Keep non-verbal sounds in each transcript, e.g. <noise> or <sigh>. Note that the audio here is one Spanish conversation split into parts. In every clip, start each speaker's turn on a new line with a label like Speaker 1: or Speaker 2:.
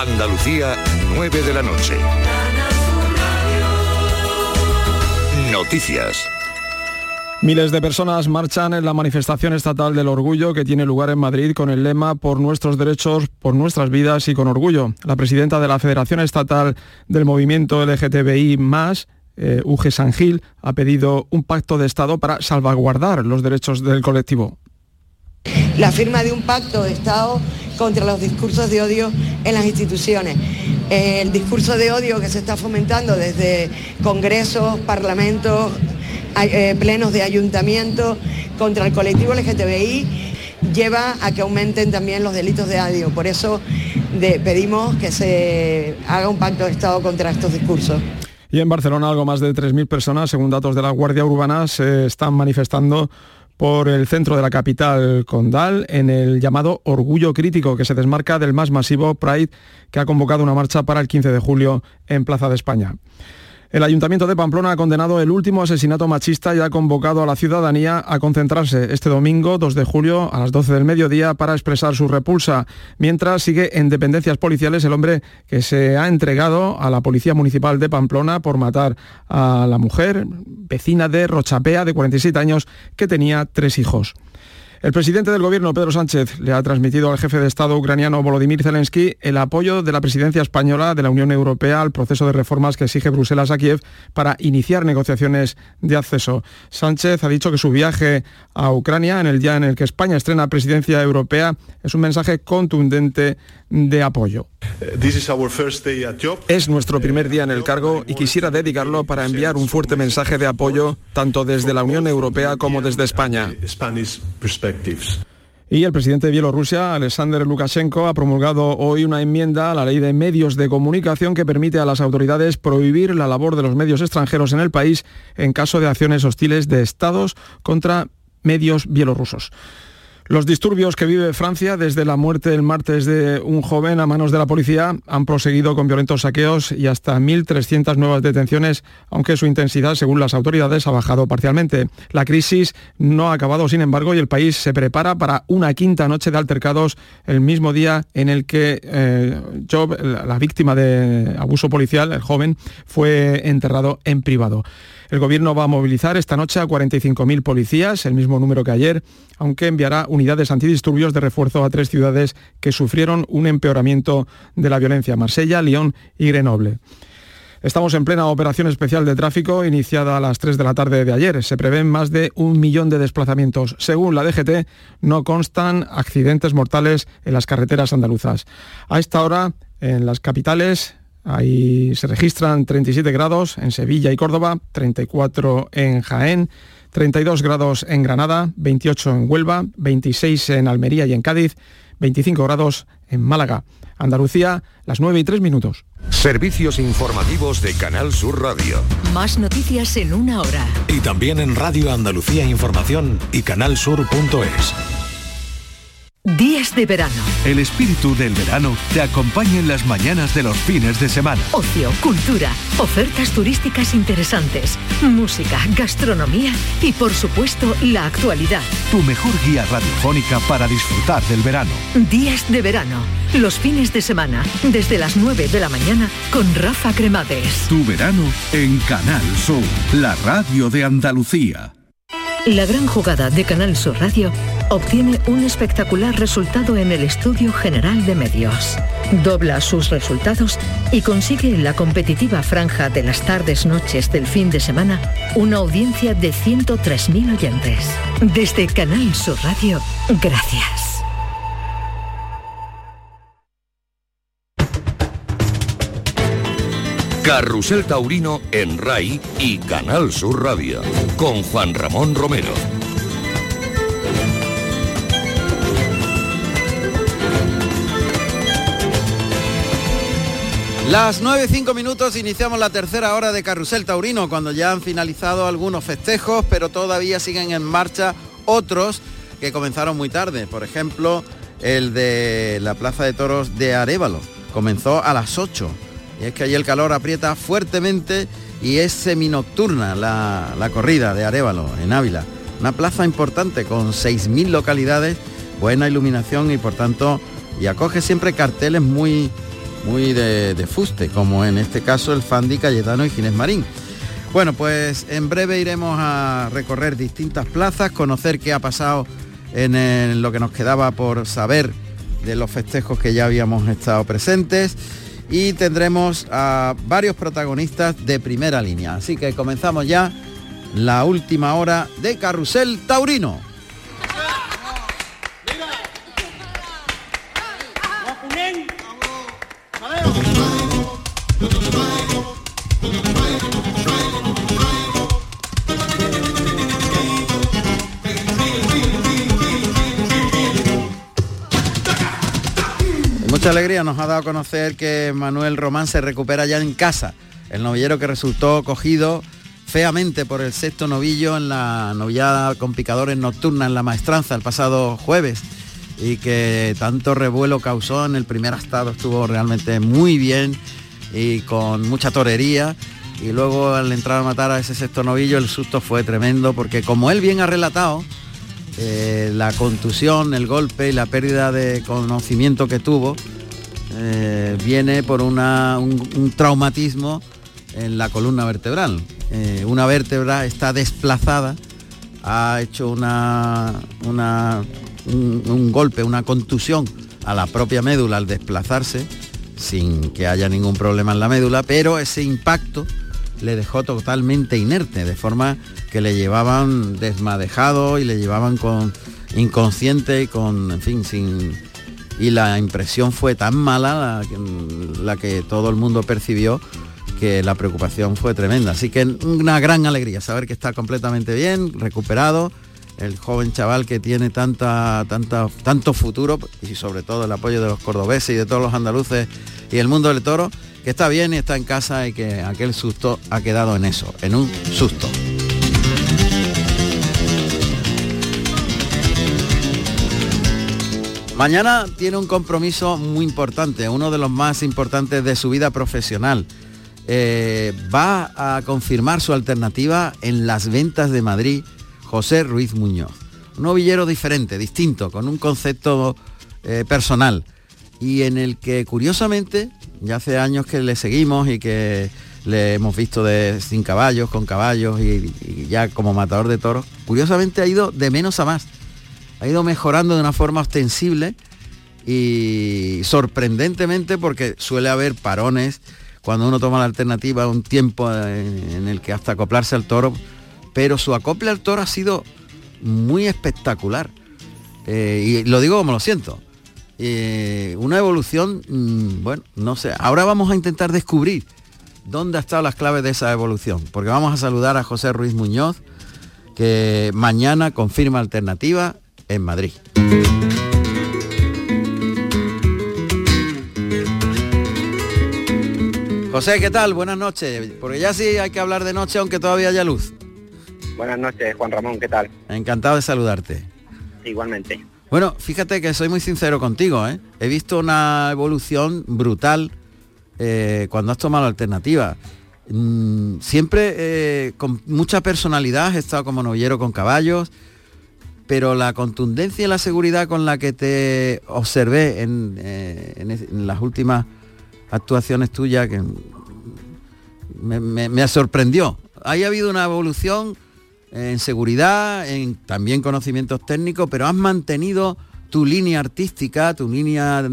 Speaker 1: Andalucía, 9 de la noche. Noticias.
Speaker 2: Miles de personas marchan en la manifestación estatal del orgullo que tiene lugar en Madrid con el lema Por nuestros derechos, por nuestras vidas y con orgullo. La presidenta de la Federación Estatal del Movimiento LGTBI eh, Uge Sangil, ha pedido un pacto de Estado para salvaguardar los derechos del colectivo.
Speaker 3: La firma de un pacto de Estado contra los discursos de odio en las instituciones. El discurso de odio que se está fomentando desde congresos, parlamentos, eh, plenos de ayuntamiento contra el colectivo LGTBI lleva a que aumenten también los delitos de odio. Por eso pedimos que se haga un pacto de Estado contra estos discursos.
Speaker 2: Y en Barcelona algo más de 3.000 personas, según datos de la Guardia Urbana, se están manifestando por el centro de la capital condal en el llamado Orgullo Crítico, que se desmarca del más masivo Pride que ha convocado una marcha para el 15 de julio en Plaza de España. El Ayuntamiento de Pamplona ha condenado el último asesinato machista y ha convocado a la ciudadanía a concentrarse este domingo 2 de julio a las 12 del mediodía para expresar su repulsa, mientras sigue en dependencias policiales el hombre que se ha entregado a la Policía Municipal de Pamplona por matar a la mujer, vecina de Rochapea, de 47 años, que tenía tres hijos. El presidente del gobierno, Pedro Sánchez, le ha transmitido al jefe de Estado ucraniano Volodymyr Zelensky el apoyo de la presidencia española de la Unión Europea al proceso de reformas que exige Bruselas a Kiev para iniciar negociaciones de acceso. Sánchez ha dicho que su viaje a Ucrania, en el día en el que España estrena presidencia europea, es un mensaje contundente de apoyo. Es nuestro primer día en el cargo y quisiera dedicarlo para enviar un fuerte mensaje de apoyo tanto desde la Unión Europea como desde España. Y el presidente de Bielorrusia, Alexander Lukashenko, ha promulgado hoy una enmienda a la ley de medios de comunicación que permite a las autoridades prohibir la labor de los medios extranjeros en el país en caso de acciones hostiles de estados contra medios bielorrusos. Los disturbios que vive Francia desde la muerte el martes de un joven a manos de la policía han proseguido con violentos saqueos y hasta 1.300 nuevas detenciones, aunque su intensidad, según las autoridades, ha bajado parcialmente. La crisis no ha acabado, sin embargo, y el país se prepara para una quinta noche de altercados el mismo día en el que eh, Job, la víctima de abuso policial, el joven, fue enterrado en privado. El Gobierno va a movilizar esta noche a 45.000 policías, el mismo número que ayer, aunque enviará unidades antidisturbios de refuerzo a tres ciudades que sufrieron un empeoramiento de la violencia, Marsella, Lyon y Grenoble. Estamos en plena operación especial de tráfico iniciada a las 3 de la tarde de ayer. Se prevén más de un millón de desplazamientos. Según la DGT, no constan accidentes mortales en las carreteras andaluzas. A esta hora, en las capitales, Ahí se registran 37 grados en Sevilla y Córdoba, 34 en Jaén, 32 grados en Granada, 28 en Huelva, 26 en Almería y en Cádiz, 25 grados en Málaga. Andalucía, las 9 y 3 minutos.
Speaker 1: Servicios informativos de Canal Sur Radio.
Speaker 4: Más noticias en una hora.
Speaker 1: Y también en Radio Andalucía Información y canalsur.es.
Speaker 4: Días de verano.
Speaker 5: El espíritu del verano te acompaña en las mañanas de los fines de semana.
Speaker 4: Ocio, cultura, ofertas turísticas interesantes, música, gastronomía y por supuesto la actualidad.
Speaker 5: Tu mejor guía radiofónica para disfrutar del verano.
Speaker 4: Días de verano. Los fines de semana, desde las 9 de la mañana con Rafa Cremades.
Speaker 5: Tu verano en Canal Sur, la radio de Andalucía.
Speaker 4: La gran jugada de Canal Sur Radio obtiene un espectacular resultado en el Estudio General de Medios. Dobla sus resultados y consigue en la competitiva franja de las tardes-noches del fin de semana una audiencia de 103.000 oyentes. Desde Canal Sur Radio, gracias.
Speaker 1: Carrusel Taurino en RAI y Canal Sur Radio con Juan Ramón Romero.
Speaker 6: Las 9.05 minutos iniciamos la tercera hora de Carrusel Taurino, cuando ya han finalizado algunos festejos, pero todavía siguen en marcha otros que comenzaron muy tarde. Por ejemplo, el de la Plaza de Toros de Arevalo. Comenzó a las 8 y es que allí el calor aprieta fuertemente y es seminocturna la, la corrida de Arevalo en Ávila. Una plaza importante con 6.000 localidades, buena iluminación y por tanto, y acoge siempre carteles muy, muy de, fuste, como en este caso el Fandi Cayetano y Ginés Marín. Bueno, pues en breve iremos a recorrer distintas plazas, conocer qué ha pasado en lo que nos quedaba por saber de los festejos que ya habíamos estado presentes y tendremos a varios protagonistas de primera línea. Así que comenzamos ya la última hora de Carrusel Taurino. Mucha alegría nos ha dado a conocer que Manuel Román se recupera ya en casa. El novillero que resultó cogido feamente por el sexto novillo en la novillada con picadores nocturna en la maestranza el pasado jueves y que tanto revuelo causó en el primer estado estuvo realmente muy bien y con mucha torería y luego al entrar a matar a ese sexto novillo el susto fue tremendo porque como él bien ha relatado eh, la contusión, el golpe y la pérdida de conocimiento que tuvo eh, viene por un, traumatismo en la columna vertebral. Eh, una vértebra está desplazada, ha hecho una, un, golpe, una contusión a la propia médula al desplazarse, sin que haya ningún problema en la médula, pero ese impacto le dejó totalmente inerte, de forma que le llevaban desmadejado y le llevaban con inconsciente y con, en fin, sin... Y la impresión fue tan mala, la, que todo el mundo percibió, que la preocupación fue tremenda. Así que una gran alegría saber que está completamente bien, recuperado, el joven chaval que tiene tanta, tanta, tanto futuro y sobre todo el apoyo de los cordobeses y de todos los andaluces y el mundo del toro, que está bien y está en casa y que aquel susto ha quedado en eso, en un susto. Mañana tiene un compromiso muy importante, uno de los más importantes de su vida profesional. Eh, va a confirmar su alternativa en las ventas de Madrid José Ruiz Muñoz. Un novillero diferente, distinto, con un concepto eh, personal y en el que curiosamente, ya hace años que le seguimos y que le hemos visto de sin caballos, con caballos y, ya como matador de toros, curiosamente ha ido de menos a más ha ido mejorando de una forma ostensible y sorprendentemente porque suele haber parones cuando uno toma la alternativa, un tiempo en, el que hasta acoplarse al toro, pero su acople al toro ha sido muy espectacular. Eh, y lo digo como lo siento. Eh, una evolución, mm, bueno, no sé, ahora vamos a intentar descubrir dónde han estado las claves de esa evolución, porque vamos a saludar a José Ruiz Muñoz, que mañana confirma alternativa en Madrid. José, ¿qué tal? Buenas noches. Porque ya sí hay que hablar de noche aunque todavía haya luz.
Speaker 7: Buenas noches, Juan Ramón, ¿qué tal?
Speaker 6: Encantado de saludarte.
Speaker 7: Igualmente.
Speaker 6: Bueno, fíjate que soy muy sincero contigo, ¿eh? He visto una evolución brutal eh, cuando has tomado la alternativa. Mm, siempre eh, con mucha personalidad, he estado como novillero con caballos, pero la contundencia y la seguridad con la que te observé en, eh, las últimas actuaciones tuyas que me, sorprendió. Ahí ha habido una evolución en seguridad, en también conocimientos técnicos, pero has mantenido tu línea artística, tu línea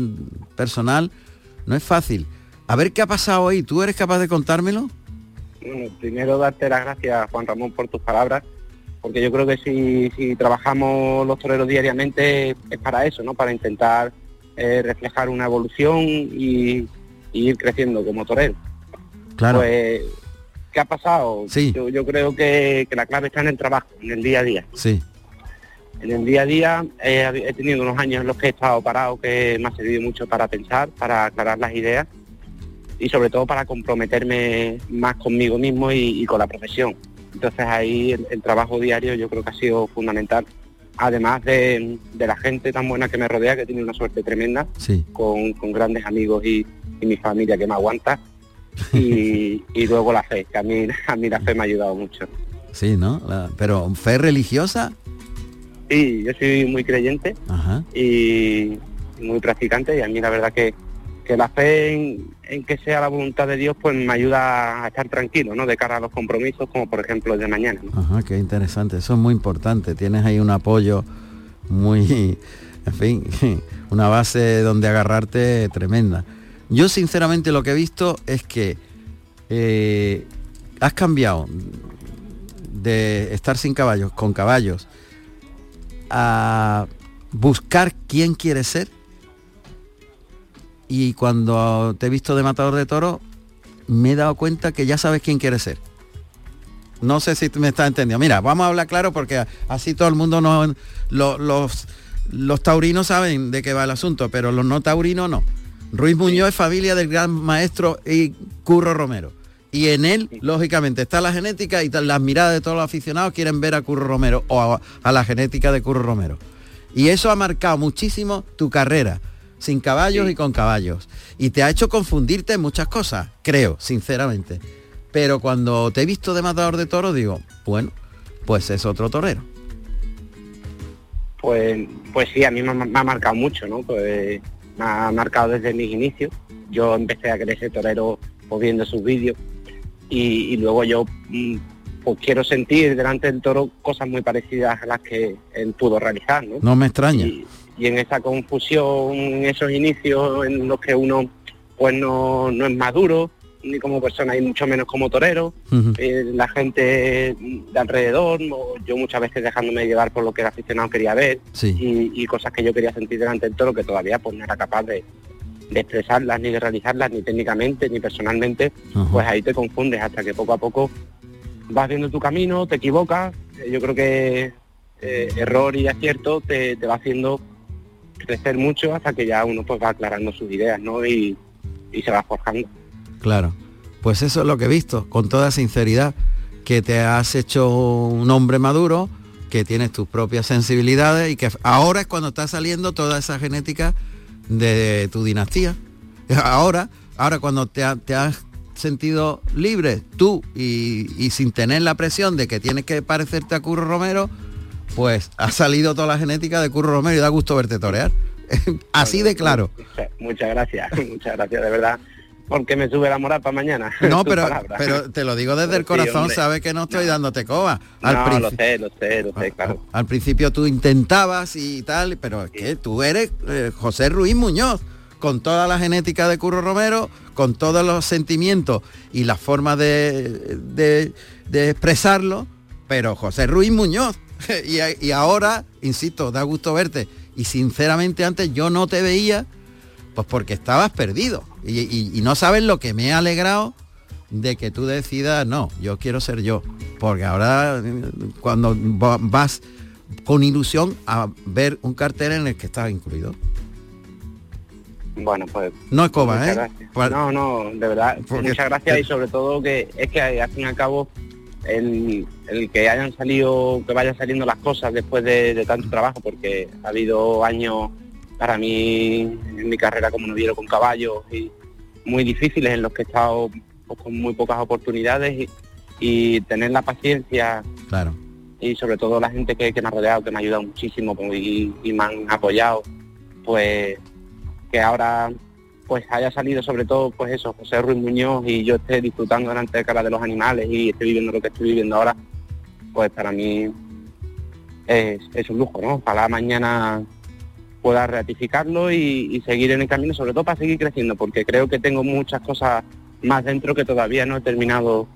Speaker 6: personal. No es fácil. A ver qué ha pasado ahí. ¿Tú eres capaz de contármelo?
Speaker 7: Bueno, primero darte las gracias, Juan Ramón, por tus palabras porque yo creo que si, trabajamos los toreros diariamente es para eso, ¿no? Para intentar eh, reflejar una evolución y, ir creciendo como torero.
Speaker 6: Claro.
Speaker 7: Pues, ¿qué ha pasado?
Speaker 6: Sí.
Speaker 7: Yo, creo que, la clave está en el trabajo, en el día a día.
Speaker 6: Sí.
Speaker 7: En el día a día eh, he tenido unos años en los que he estado parado que me ha servido mucho para pensar, para aclarar las ideas y sobre todo para comprometerme más conmigo mismo y con la profesión. Entonces ahí el, trabajo diario yo creo que ha sido fundamental. Además de, la gente tan buena que me rodea, que tiene una suerte tremenda, con, grandes amigos y, mi familia que me aguanta. <laughs> Y, luego la fe, que a mí, a mí la fe me ha ayudado mucho.
Speaker 6: Sí, ¿no? Pero fe religiosa.
Speaker 7: Sí, yo soy muy creyente y muy practicante y a mí la verdad que, que la fe en, que sea la voluntad de Dios pues me ayuda a estar tranquilo, ¿no? De cara a los compromisos, como por ejemplo el de mañana.
Speaker 6: Ajá, qué interesante, eso es muy importante. Tienes ahí un apoyo muy, <laughs> en fin, <laughs> una base donde agarrarte tremenda. Yo sinceramente lo que he visto es que eh, has cambiado de estar sin caballos, con caballos, a buscar quién quieres ser y cuando te he visto de matador de toro, me he dado cuenta que ya sabes quién quieres ser. No sé si me estás entendiendo. Mira, vamos a hablar claro porque así todo el mundo no, los, los taurinos saben de qué va el asunto, pero los no taurinos no. Ruiz Muñoz es familia del gran maestro y Curro Romero. Y en él, lógicamente, está la genética y las miradas de todos los aficionados quieren ver a Curro Romero o a, a la genética de Curro Romero. Y eso ha marcado muchísimo tu carrera sin caballos y con caballos. Y te ha hecho confundirte en muchas cosas, creo, sinceramente. Pero cuando te he visto de matador de toro, digo, bueno, pues es otro torero.
Speaker 7: Pues, pues sí, a mí me, ha marcado mucho, ¿no? Pues me ha marcado desde mis inicios. Yo empecé a crecer torero pues, viendo sus vídeos y, luego yo mm, pues quiero sentir delante del toro cosas muy parecidas a las que él pudo realizar, ¿no?
Speaker 6: No me extraña
Speaker 7: y en esa confusión, en esos inicios en los que uno pues no, no es maduro, ni como persona y mucho menos como torero, eh, la gente de alrededor, yo muchas veces dejándome llevar por lo que el aficionado quería ver y, cosas que yo quería sentir delante del toro que todavía pues no era capaz de, expresarlas, ni de realizarlas, ni técnicamente, ni personalmente, pues ahí te confundes hasta que poco a poco vas viendo tu camino, te equivocas, yo creo que eh, error y acierto te, te va haciendo crecer mucho hasta que ya uno pues va aclarando sus ideas, ¿no? Y, se va forjando.
Speaker 6: Claro, pues eso es lo que he visto, con toda sinceridad, que te has hecho un hombre maduro, que tienes tus propias sensibilidades y que ahora es cuando está saliendo toda esa genética de tu dinastía. <laughs> Ahora, ahora cuando te, has sentido libre tú y, y, sin tener la presión de que tienes que parecerte a Curro Romero, pues ha salido toda la genética de Curro Romero y da gusto verte torear. <laughs> Así de claro.
Speaker 7: Muchas, gracias, <laughs> muchas gracias, de verdad. Porque me sube la moral para mañana.
Speaker 6: No, <laughs> pero, pero te lo digo desde el corazón, sabes que no estoy dándote coba.
Speaker 7: Al no, lo sé, lo sé, lo sé, claro.
Speaker 6: Al, principio tú intentabas y tal, pero es que tú eres eh, José Ruiz Muñoz, con toda la genética de Curro Romero, con todos los sentimientos y la forma de, de expresarlo, pero José Ruiz Muñoz, <laughs> y, ahora, insisto, da gusto verte. Y sinceramente antes yo no te veía, pues porque estabas perdido. Y, no sabes lo que me ha alegrado de que tú decidas, no, yo quiero ser yo. Porque ahora cuando vas con ilusión a ver un cartel en el que estás incluido.
Speaker 7: Bueno, pues...
Speaker 6: No es coba, ¿eh?
Speaker 7: no, no, de verdad. muchas gracias y sobre todo que es que al fin y al cabo el, que hayan salido, que vayan saliendo las cosas después de, tanto trabajo, porque ha habido años para mí en mi carrera como noviero con caballos y muy difíciles en los que he estado pues, con muy pocas oportunidades y, tener la paciencia
Speaker 6: claro.
Speaker 7: y sobre todo la gente que, me ha rodeado, que me ha ayudado muchísimo pues, y, y me han apoyado, pues que ahora pues haya salido sobre todo pues eso, José Ruiz Muñoz y yo esté disfrutando delante de cara de los animales y esté viviendo lo que estoy viviendo ahora, pues para mí es, un lujo, ¿no? Para mañana pueda ratificarlo y, seguir en el camino, sobre todo para seguir creciendo, porque creo que tengo muchas cosas más dentro que todavía no he terminado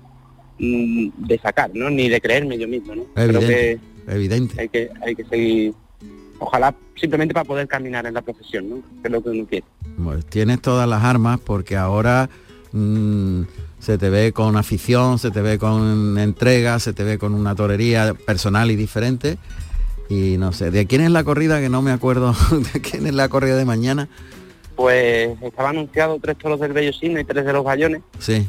Speaker 7: mm, de sacar, ¿no? Ni de creerme yo mismo, ¿no?
Speaker 6: Evidente, creo que evidente.
Speaker 7: Hay que, hay que seguir ojalá simplemente para poder caminar en la profesión, ¿no? que es lo que uno quiere.
Speaker 6: tienes todas las armas porque ahora mm, se te ve con afición, se te ve con entrega, se te ve con una torería personal y diferente. Y no sé, ¿de quién es la corrida? Que no me acuerdo <laughs> de quién es la corrida de mañana.
Speaker 7: Pues estaba anunciado tres toros del Bello Signo y tres de los Gallones.
Speaker 6: Sí.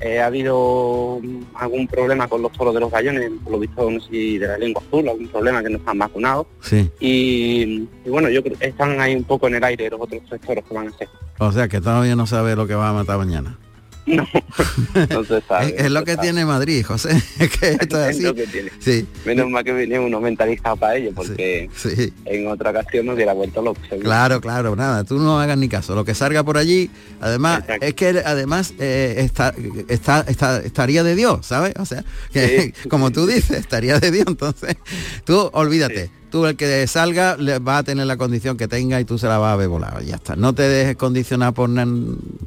Speaker 7: Eh, ha habido algún problema con los toros de los gallones, por lo visto no sé si de la lengua azul, algún problema que no están vacunados.
Speaker 6: Sí.
Speaker 7: Y, bueno, yo creo que están ahí un poco en el aire los otros tres toros que van a ser.
Speaker 6: O sea que todavía no sabe lo que va a matar mañana.
Speaker 7: No, <laughs> no se sabe. <laughs>
Speaker 6: es, es lo
Speaker 7: no
Speaker 6: que tiene Madrid, José. Que esto es así.
Speaker 7: lo que tiene.
Speaker 6: Sí,
Speaker 7: Menos mal que venía uno mentalizado para ello, porque
Speaker 6: sí.
Speaker 7: en otra ocasión me hubiera vuelto loco. seguro.
Speaker 6: Claro, claro, nada, tú no hagas ni caso. Lo que salga por allí, además,
Speaker 7: Exacto.
Speaker 6: es que además eh, está, está, está- estaría de Dios, ¿sabes? O sea, que <laughs> como tú dices, estaría de Dios. Entonces, tú olvídate. Tú el que salga le va a tener la condición que tenga y tú se la vas a ver volado. y Ya está. No te dejes condicionar por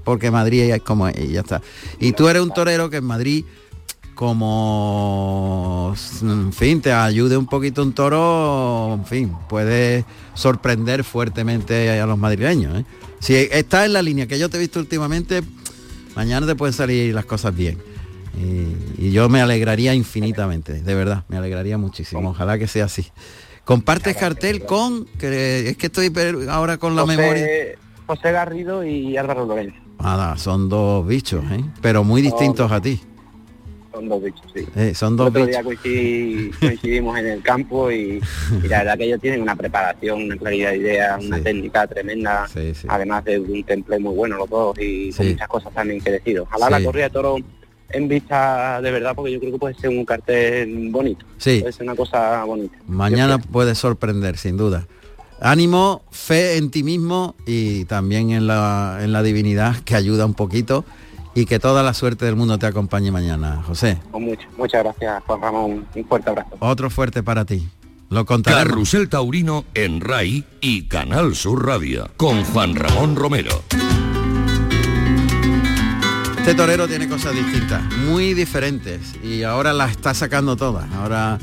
Speaker 6: porque Madrid es como es y ya está. Y tú eres un torero que en Madrid como en fin te ayude un poquito un toro en fin puede sorprender fuertemente a los madrileños ¿eh? si estás en la línea que yo te he visto últimamente mañana te pueden salir las cosas bien y, y yo me alegraría infinitamente de verdad me alegraría muchísimo ojalá que sea así compartes cartel con que es que estoy ahora con la
Speaker 7: José,
Speaker 6: memoria
Speaker 7: José Garrido y Álvaro Lorenzo.
Speaker 6: Nada, son dos bichos ¿eh? pero muy distintos a ti
Speaker 7: Son dos bichos, sí.
Speaker 6: Eh, son dos
Speaker 7: otro
Speaker 6: bichos
Speaker 7: día coincidí- coincidimos en el campo y, y la verdad que ellos tienen una preparación, una claridad de ideas, una
Speaker 6: Sí.
Speaker 7: técnica tremenda,
Speaker 6: Sí, sí.
Speaker 7: además de un temple muy bueno los dos y con muchas cosas también que decir. Ojalá la corrida de toro en vista de verdad, porque yo creo que puede ser un cartel bonito,
Speaker 6: Sí.
Speaker 7: puede ser una cosa bonita.
Speaker 6: Mañana puede sorprender, sin duda. Ánimo, fe en ti mismo y también en la, en la divinidad que ayuda un poquito y que toda la suerte del mundo te acompañe mañana, José.
Speaker 7: Con mucho. Muchas gracias, Juan Ramón. Un fuerte abrazo.
Speaker 6: Otro fuerte para ti. Lo contaremos.
Speaker 1: Carrusel Taurino en RAI y Canal Sur Radio con Juan Ramón Romero.
Speaker 6: Este torero tiene cosas distintas, muy diferentes y ahora las está sacando todas. Ahora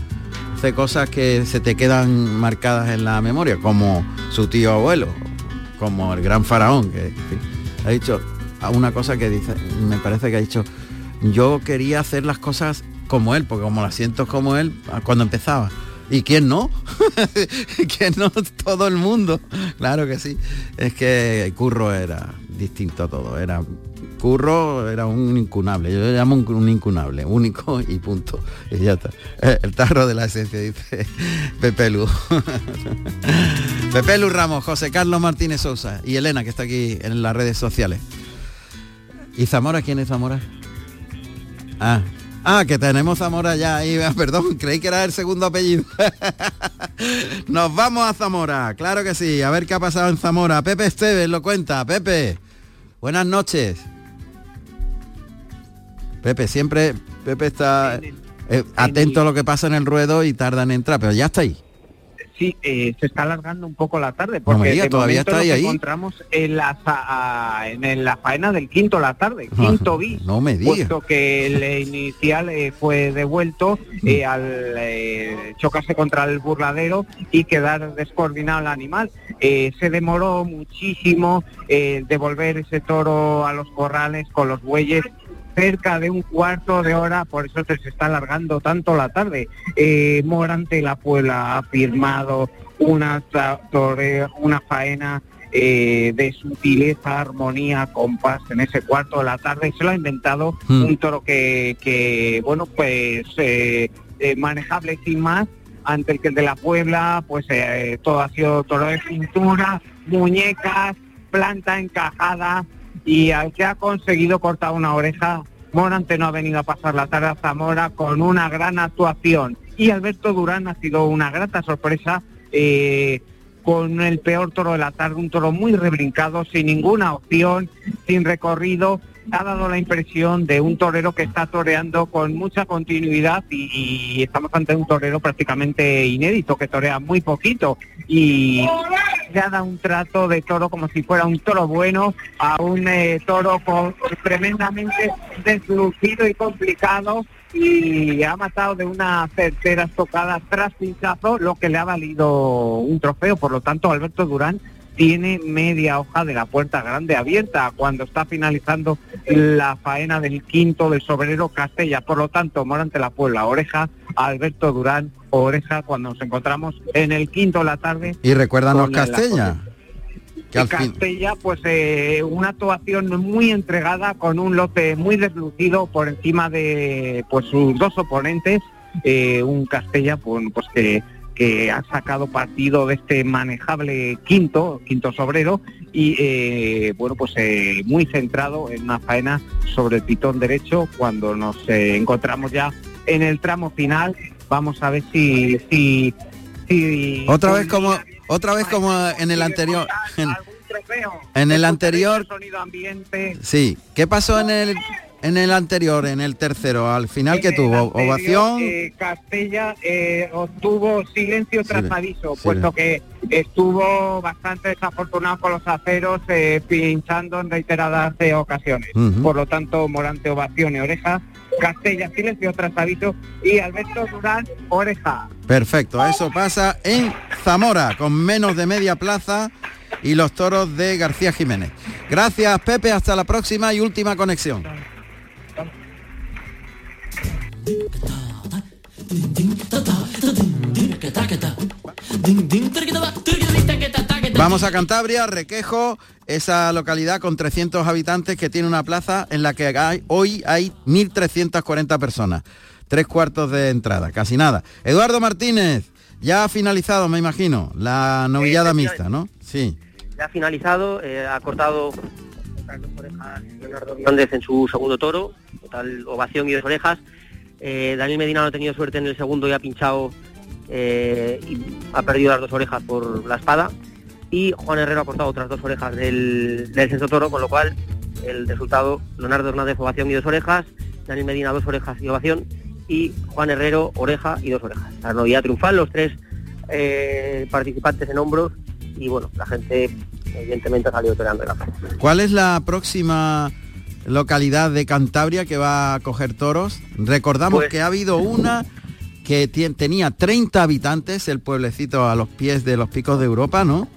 Speaker 6: hace cosas que se te quedan marcadas en la memoria, como su tío abuelo, como el gran faraón, que ha dicho una cosa que dice, me parece que ha dicho, yo quería hacer las cosas como él, porque como las siento como él cuando empezaba. ¿Y quién no? <laughs> ¿Quién no? Todo el mundo. Claro que sí. Es que Curro era distinto a todo. Era Curro era un incunable. Yo le llamo un, un incunable, único y punto. Y ya está. Eh, El tarro de la esencia, dice <laughs> Pepe Lu. <laughs> Pepe Lu Ramos, José Carlos Martínez Sousa y Elena, que está aquí en las redes sociales. ¿Y Zamora? ¿Quién es Zamora? Ah, ah, que tenemos Zamora ya ahí, <laughs> perdón, creí que era el segundo apellido. Nos vamos a Zamora, claro que sí, a ver qué ha pasado en Zamora. Pepe Esteves lo cuenta, Pepe. Buenas noches. Pepe, siempre, Pepe está eh, atento a lo que pasa en el ruedo y tarda en entrar, pero ya está ahí.
Speaker 8: Sí, eh, se está alargando un poco la tarde
Speaker 6: No
Speaker 8: porque
Speaker 6: diga,
Speaker 8: de
Speaker 6: ¿todavía
Speaker 8: momento
Speaker 6: está ahí,
Speaker 8: encontramos en la, en la faena del quinto la tarde, <laughs> quinto bis.
Speaker 6: No me diga.
Speaker 8: Puesto que el inicial eh, fue devuelto
Speaker 6: Mm.
Speaker 8: eh, al chocarse contra el burladero y quedar descoordinado el animal. Se demoró muchísimo devolver ese toro a los corrales con los bueyes cerca de un cuarto de hora, por eso se está alargando tanto la tarde. Eh, Morante La Puebla ha firmado una, una faena eh, de sutileza, armonía, compás en ese cuarto de la tarde. Se lo ha inventado
Speaker 6: Mm.
Speaker 8: un toro que, que, bueno, pues eh, eh, manejable sin más ante el que el de la Puebla, pues eh, todo ha sido toro de cintura, muñecas, planta encajada y al que ha conseguido cortar una oreja, Morante no ha venido a pasar la tarde a Zamora con una gran actuación. Y Alberto Durán ha sido una grata sorpresa eh, con el peor toro de la tarde, un toro muy rebrincado, sin ninguna opción, sin recorrido, ha dado la impresión de un torero que está toreando con mucha continuidad y, estamos ante un torero prácticamente inédito, que torea muy poquito y ha dado un trato de toro como si fuera un toro bueno a un eh, toro con, tremendamente deslucido y complicado y ha matado de una certera estocada tras pinchazo, lo que le ha valido un trofeo. Por lo tanto, Alberto Durán tiene media hoja de la puerta grande abierta cuando está finalizando la faena del quinto del sobrero Castella. Por lo tanto, Morante la Puebla, oreja, Alberto Durán, oreja, cuando nos encontramos en el quinto de la tarde.
Speaker 6: Y recuérdanos Castella. Que
Speaker 8: Castella, pues eh, una actuación muy entregada con un lote muy deslucido por encima de pues sus dos oponentes, eh, un Castella pues, pues que que ha sacado partido de este manejable quinto, quinto sobrero, y eh, bueno, pues eh, muy centrado en una faena sobre el pitón derecho cuando nos eh, encontramos ya en el tramo final. Vamos a ver si... si, si
Speaker 6: otra vez como otra vez como en el anterior en, en el anterior sí qué pasó en el en el anterior, en el tercero, al final que tuvo ovación.
Speaker 8: Eh, Castella eh, obtuvo silencio tras aviso, puesto que estuvo bastante desafortunado con los aceros eh, pinchando en reiteradas ocasiones. Por lo tanto, Morante ovación y oreja. Castella silencio tras aviso y Alberto Durán oreja.
Speaker 6: Perfecto, eso pasa en Zamora con menos de media plaza y los toros de García Jiménez. Gracias Pepe, hasta la próxima y última conexión. Vamos a Cantabria, Requejo, esa localidad con 300 habitantes que tiene una plaza en la que hay, hoy hay 1.340 personas. Tres cuartos de entrada, casi nada. Eduardo Martínez, ya ha finalizado, me imagino, la novillada mixta, ¿no?
Speaker 9: Sí. Ya ha finalizado, eh, ha cortado Leonardo en su segundo toro, total ovación y dos orejas. Eh, Daniel Medina no ha tenido suerte en el segundo y ha pinchado eh, y ha perdido las dos orejas por la espada. Y Juan Herrero ha cortado otras dos orejas del, del toro, con lo cual el resultado, Leonardo Hernández ovación y dos orejas, Daniel Medina dos orejas y ovación, y Juan Herrero oreja y dos orejas. La novia triunfal, los tres eh, participantes en hombros, y bueno, la gente evidentemente ha salido toreando la
Speaker 6: ¿Cuál es la próxima localidad de Cantabria que va a coger toros? Recordamos pues que ha habido una que tenía 30 habitantes, el pueblecito a los pies de los picos de Europa, ¿no?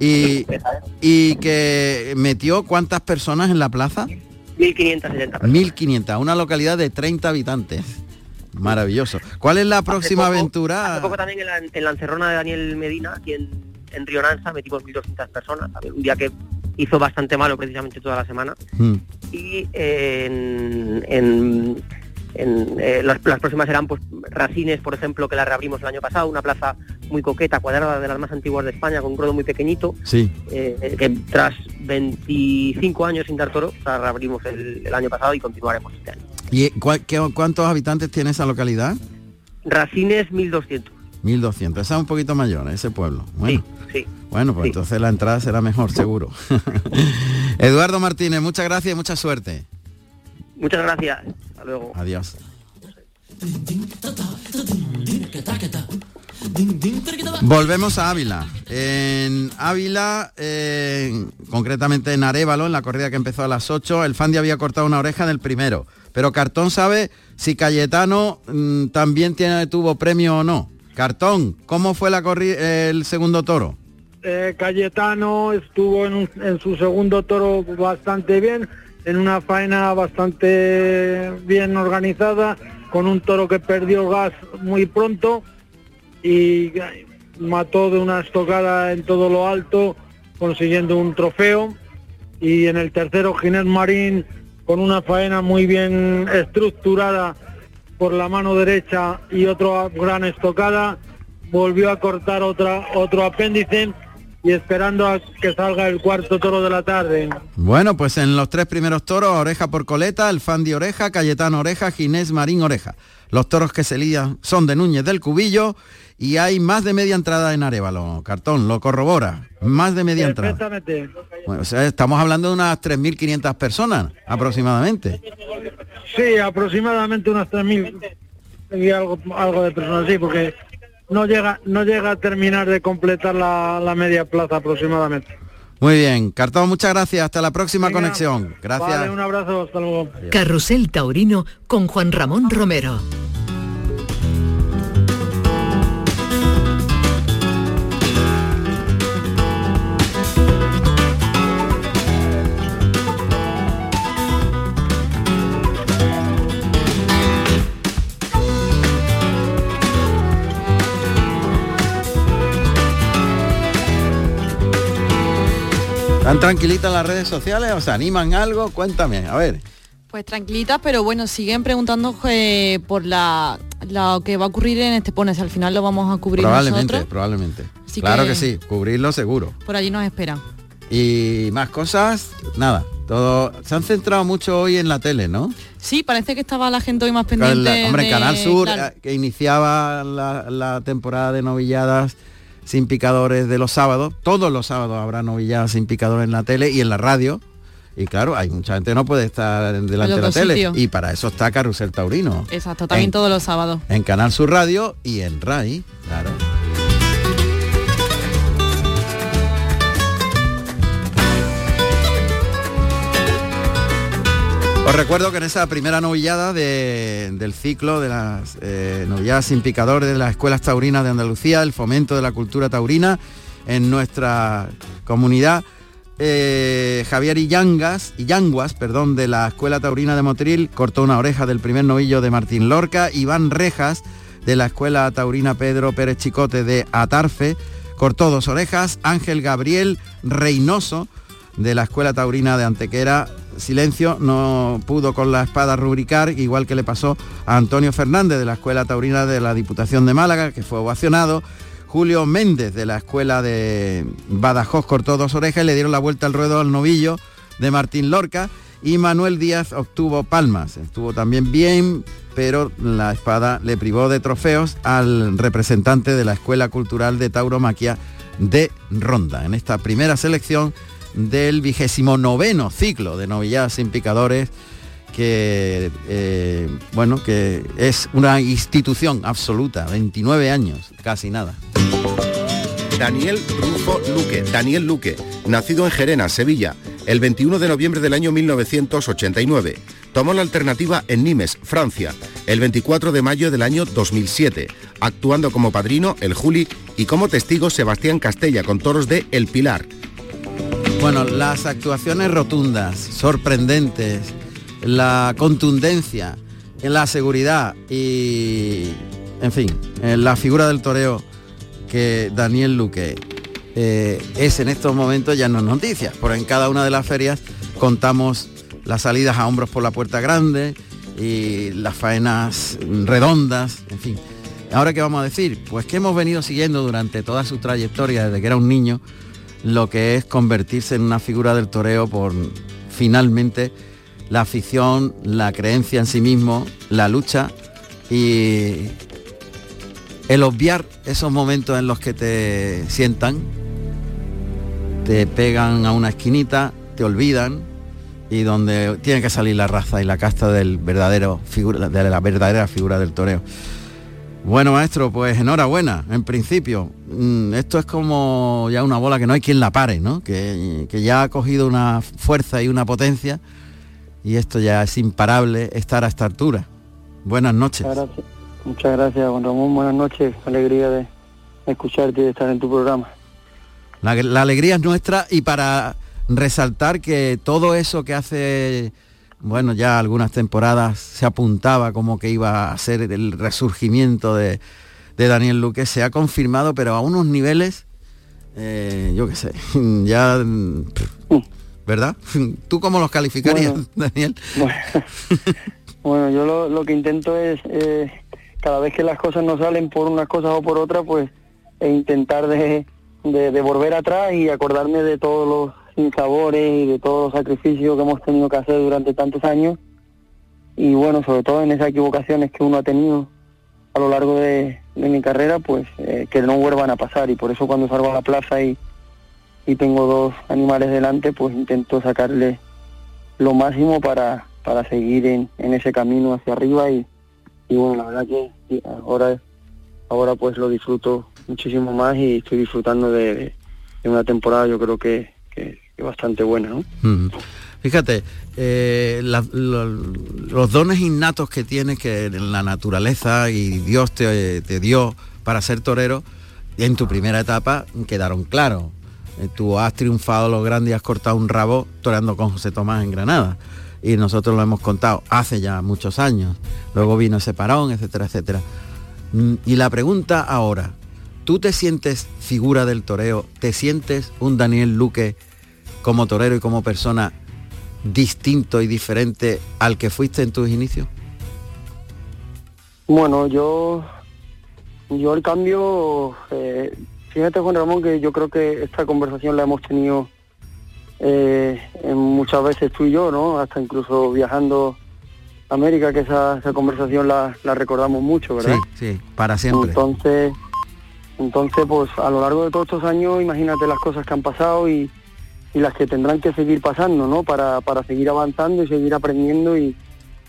Speaker 6: Y, y que metió cuántas personas en la plaza?
Speaker 9: 1.570.
Speaker 6: 1.500, una localidad de 30 habitantes. Maravilloso. ¿Cuál es la próxima aventura?
Speaker 9: Hace poco también en la, en la encerrona de Daniel Medina, aquí en, en Río Nansa, metimos 1.200 personas. Un día que hizo bastante malo precisamente toda la semana. Hmm. Y en, en, eh, las, próximas serán pues Racines, por ejemplo, que la reabrimos el año pasado, una plaza muy coqueta, cuadrada, de las más antiguas de España, con un ruedo muy pequeñito,
Speaker 6: sí.
Speaker 9: Eh, que tras 25 años sin dar toro, la reabrimos el, año pasado y continuaremos este año.
Speaker 6: ¿Y cuántos habitantes tiene esa localidad?
Speaker 9: Racines 1200.
Speaker 6: 1200, esa es un poquito mayor, ese pueblo. Bueno,
Speaker 9: sí,
Speaker 6: Bueno, pues entonces la entrada será mejor, seguro. <laughs> Eduardo Martínez, muchas gracias y mucha suerte.
Speaker 9: Muchas gracias. Hasta luego.
Speaker 6: Adiós. Volvemos a Ávila. En Ávila, eh, concretamente en Arevalo, en la corrida que empezó a las 8, el Fandi había cortado una oreja en el primero. Pero Cartón sabe si Cayetano mm, también tiene, tuvo premio o no. Cartón, ¿cómo fue la el segundo toro?
Speaker 10: Eh, Cayetano estuvo en, su segundo toro bastante bien, en una faena bastante bien organizada, con un toro que perdió gas muy pronto y mató de una estocada en todo lo alto, consiguiendo un trofeo. Y en el tercero, Ginés Marín, con una faena muy bien estructurada, por la mano derecha y otra gran estocada, volvió a cortar otra, otro apéndice y esperando a que salga el cuarto toro de la tarde.
Speaker 6: Bueno, pues en los tres primeros toros, oreja por coleta, el Fandi oreja, Cayetano oreja, Ginés Marín oreja. Los toros que se lían son de Núñez del Cubillo y hay más de media entrada en Arevalo. Cartón, lo corrobora. Más de media entrada. Bueno, o sea, estamos hablando de unas 3.500 personas aproximadamente.
Speaker 10: Sí, aproximadamente unas 3.000 y algo, algo de personas, sí, porque no llega, no llega a terminar de completar la, media plaza aproximadamente.
Speaker 6: Muy bien, Cartón, muchas gracias. Hasta la próxima conexión. Gracias.
Speaker 10: un abrazo, hasta luego.
Speaker 4: Carrusel Taurino con Juan Ramón Romero.
Speaker 6: ¿Están tranquilitas las redes sociales? ¿Os animan algo? Cuéntame, a ver.
Speaker 11: Pues tranquilitas, pero bueno, siguen preguntando eh, por la lo que va a ocurrir en este Pones. Al final lo vamos a cubrir
Speaker 6: probablemente,
Speaker 11: nosotros.
Speaker 6: Probablemente, Claro que... sí, cubrirlo seguro.
Speaker 11: Por allí nos esperan.
Speaker 6: Y más cosas, nada. Todo, se han centrado mucho hoy en la tele, ¿no?
Speaker 11: Sí, parece que estaba la gente hoy más pendiente.
Speaker 6: hombre, en Canal Sur, eh, que iniciaba la, la temporada de novilladas sin picadores de los sábados. Todos los sábados habrá novilladas sin picadores en la tele y en la radio y claro, hay mucha gente que no puede estar delante de la tele. Y para eso está Carusel Taurino.
Speaker 11: Exacto, también todos los sábados.
Speaker 6: En Canal Sur Radio y en RAI, claro. Os recuerdo que en esa primera novillada del ciclo de las eh, novilladas sin picadores de las escuelas taurinas de Andalucía, el fomento de la cultura taurina en nuestra comunidad, eh, Javier Illangas, Illanguas, perdón, de la Escuela Taurina de Motril, cortó una oreja del primer novillo de Martín Lorca. Iván Rejas, de la Escuela Taurina Pedro Pérez Chicote de Atarfe, cortó dos orejas. Ángel Gabriel Reynoso, de la Escuela Taurina de Antequera, silencio, no pudo con la espada rubricar, igual que le pasó a Antonio Fernández de la Escuela Taurina de la Diputación de Málaga, que fue ovacionado. Julio Méndez de la escuela de Badajoz cortó dos orejas y le dieron la vuelta al ruedo al novillo de Martín Lorca y Manuel Díaz obtuvo palmas. Estuvo también bien, pero la espada le privó de trofeos al representante de la Escuela Cultural de Tauromaquia de Ronda. En esta primera selección del vigésimo noveno ciclo de novilladas sin picadores que eh, bueno que es una institución absoluta 29 años casi nada.
Speaker 12: Daniel Rufo Luque Daniel Luque nacido en Gerena Sevilla el 21 de noviembre del año 1989 tomó la alternativa en Nimes Francia el 24 de mayo del año 2007 actuando como padrino el Juli y como testigo Sebastián Castella con toros de El Pilar
Speaker 6: bueno las actuaciones rotundas sorprendentes la contundencia, en la seguridad y, en fin, en la figura del toreo que Daniel Luque eh, es en estos momentos ya no es noticia, porque en cada una de las ferias contamos las salidas a hombros por la puerta grande y las faenas redondas, en fin. Ahora qué vamos a decir? Pues que hemos venido siguiendo durante toda su trayectoria desde que era un niño lo que es convertirse en una figura del toreo por finalmente la afición, la creencia en sí mismo, la lucha y el obviar esos momentos en los que te sientan, te pegan a una esquinita, te olvidan y donde tiene que salir la raza y la casta del verdadero figura, de la verdadera figura del toreo. Bueno, maestro, pues enhorabuena, en principio. Mm, esto es como ya una bola que no hay quien la pare, ¿no? Que, que ya ha cogido una fuerza y una potencia y esto ya es imparable estar a esta altura. Buenas noches.
Speaker 13: Muchas gracias, Juan Ramón. Buenas noches. Alegría de escucharte y de estar en tu programa.
Speaker 6: La, alegría es nuestra y para resaltar que todo eso que hace, bueno, ya algunas temporadas se apuntaba como que iba a ser el resurgimiento de, Daniel Luque, se ha confirmado, pero a unos niveles, eh, yo qué sé, <laughs> ya... ¿verdad? <laughs> ¿Tú cómo los calificarías, <laughs> Daniel?
Speaker 13: Bueno, yo lo, que intento es, eh, cada vez que las cosas no salen por unas cosas o por otras, pues e intentar de, de, volver atrás y acordarme de todos los sinsabores y de todos los sacrificios que hemos tenido que hacer durante tantos años. Y bueno, sobre todo en esas equivocaciones que uno ha tenido a lo largo de, mi carrera, pues eh, que no vuelvan a pasar. Y por eso cuando salgo a la plaza y, y tengo dos animales delante, pues intento sacarle lo máximo para, para seguir en, ese camino hacia arriba y, y bueno, la verdad que ahora, ahora pues lo disfruto muchísimo más y estoy disfrutando de, una temporada yo creo que, que, bastante buena, ¿no?
Speaker 6: Fíjate, eh, los dones innatos que tienes que en la naturaleza y Dios te, te dio para ser torero, en tu primera etapa quedaron claros eh, tú has triunfado lo grande y has cortado un rabo toreando con José Tomás en Granada. Y nosotros lo hemos contado hace ya muchos años. Luego vino ese parón, etcétera, etcétera. Mm, y la pregunta ahora, ¿tú te sientes figura del toreo? ¿Te sientes un Daniel Luque como torero y como persona distinto y diferente al que fuiste en tus inicios?
Speaker 13: Bueno, yo, yo el cambio, eh, fíjate Juan Ramón que yo creo que esta conversación la hemos tenido eh, muchas veces tú y yo, ¿no? Hasta incluso viajando a América, que esa, esa conversación la, la, recordamos mucho, ¿verdad?
Speaker 6: Sí, sí, para siempre.
Speaker 13: Entonces, entonces, pues a lo largo de todos estos años, imagínate las cosas que han pasado y, y las que tendrán que seguir pasando, ¿no? Para, para seguir avanzando y seguir aprendiendo y,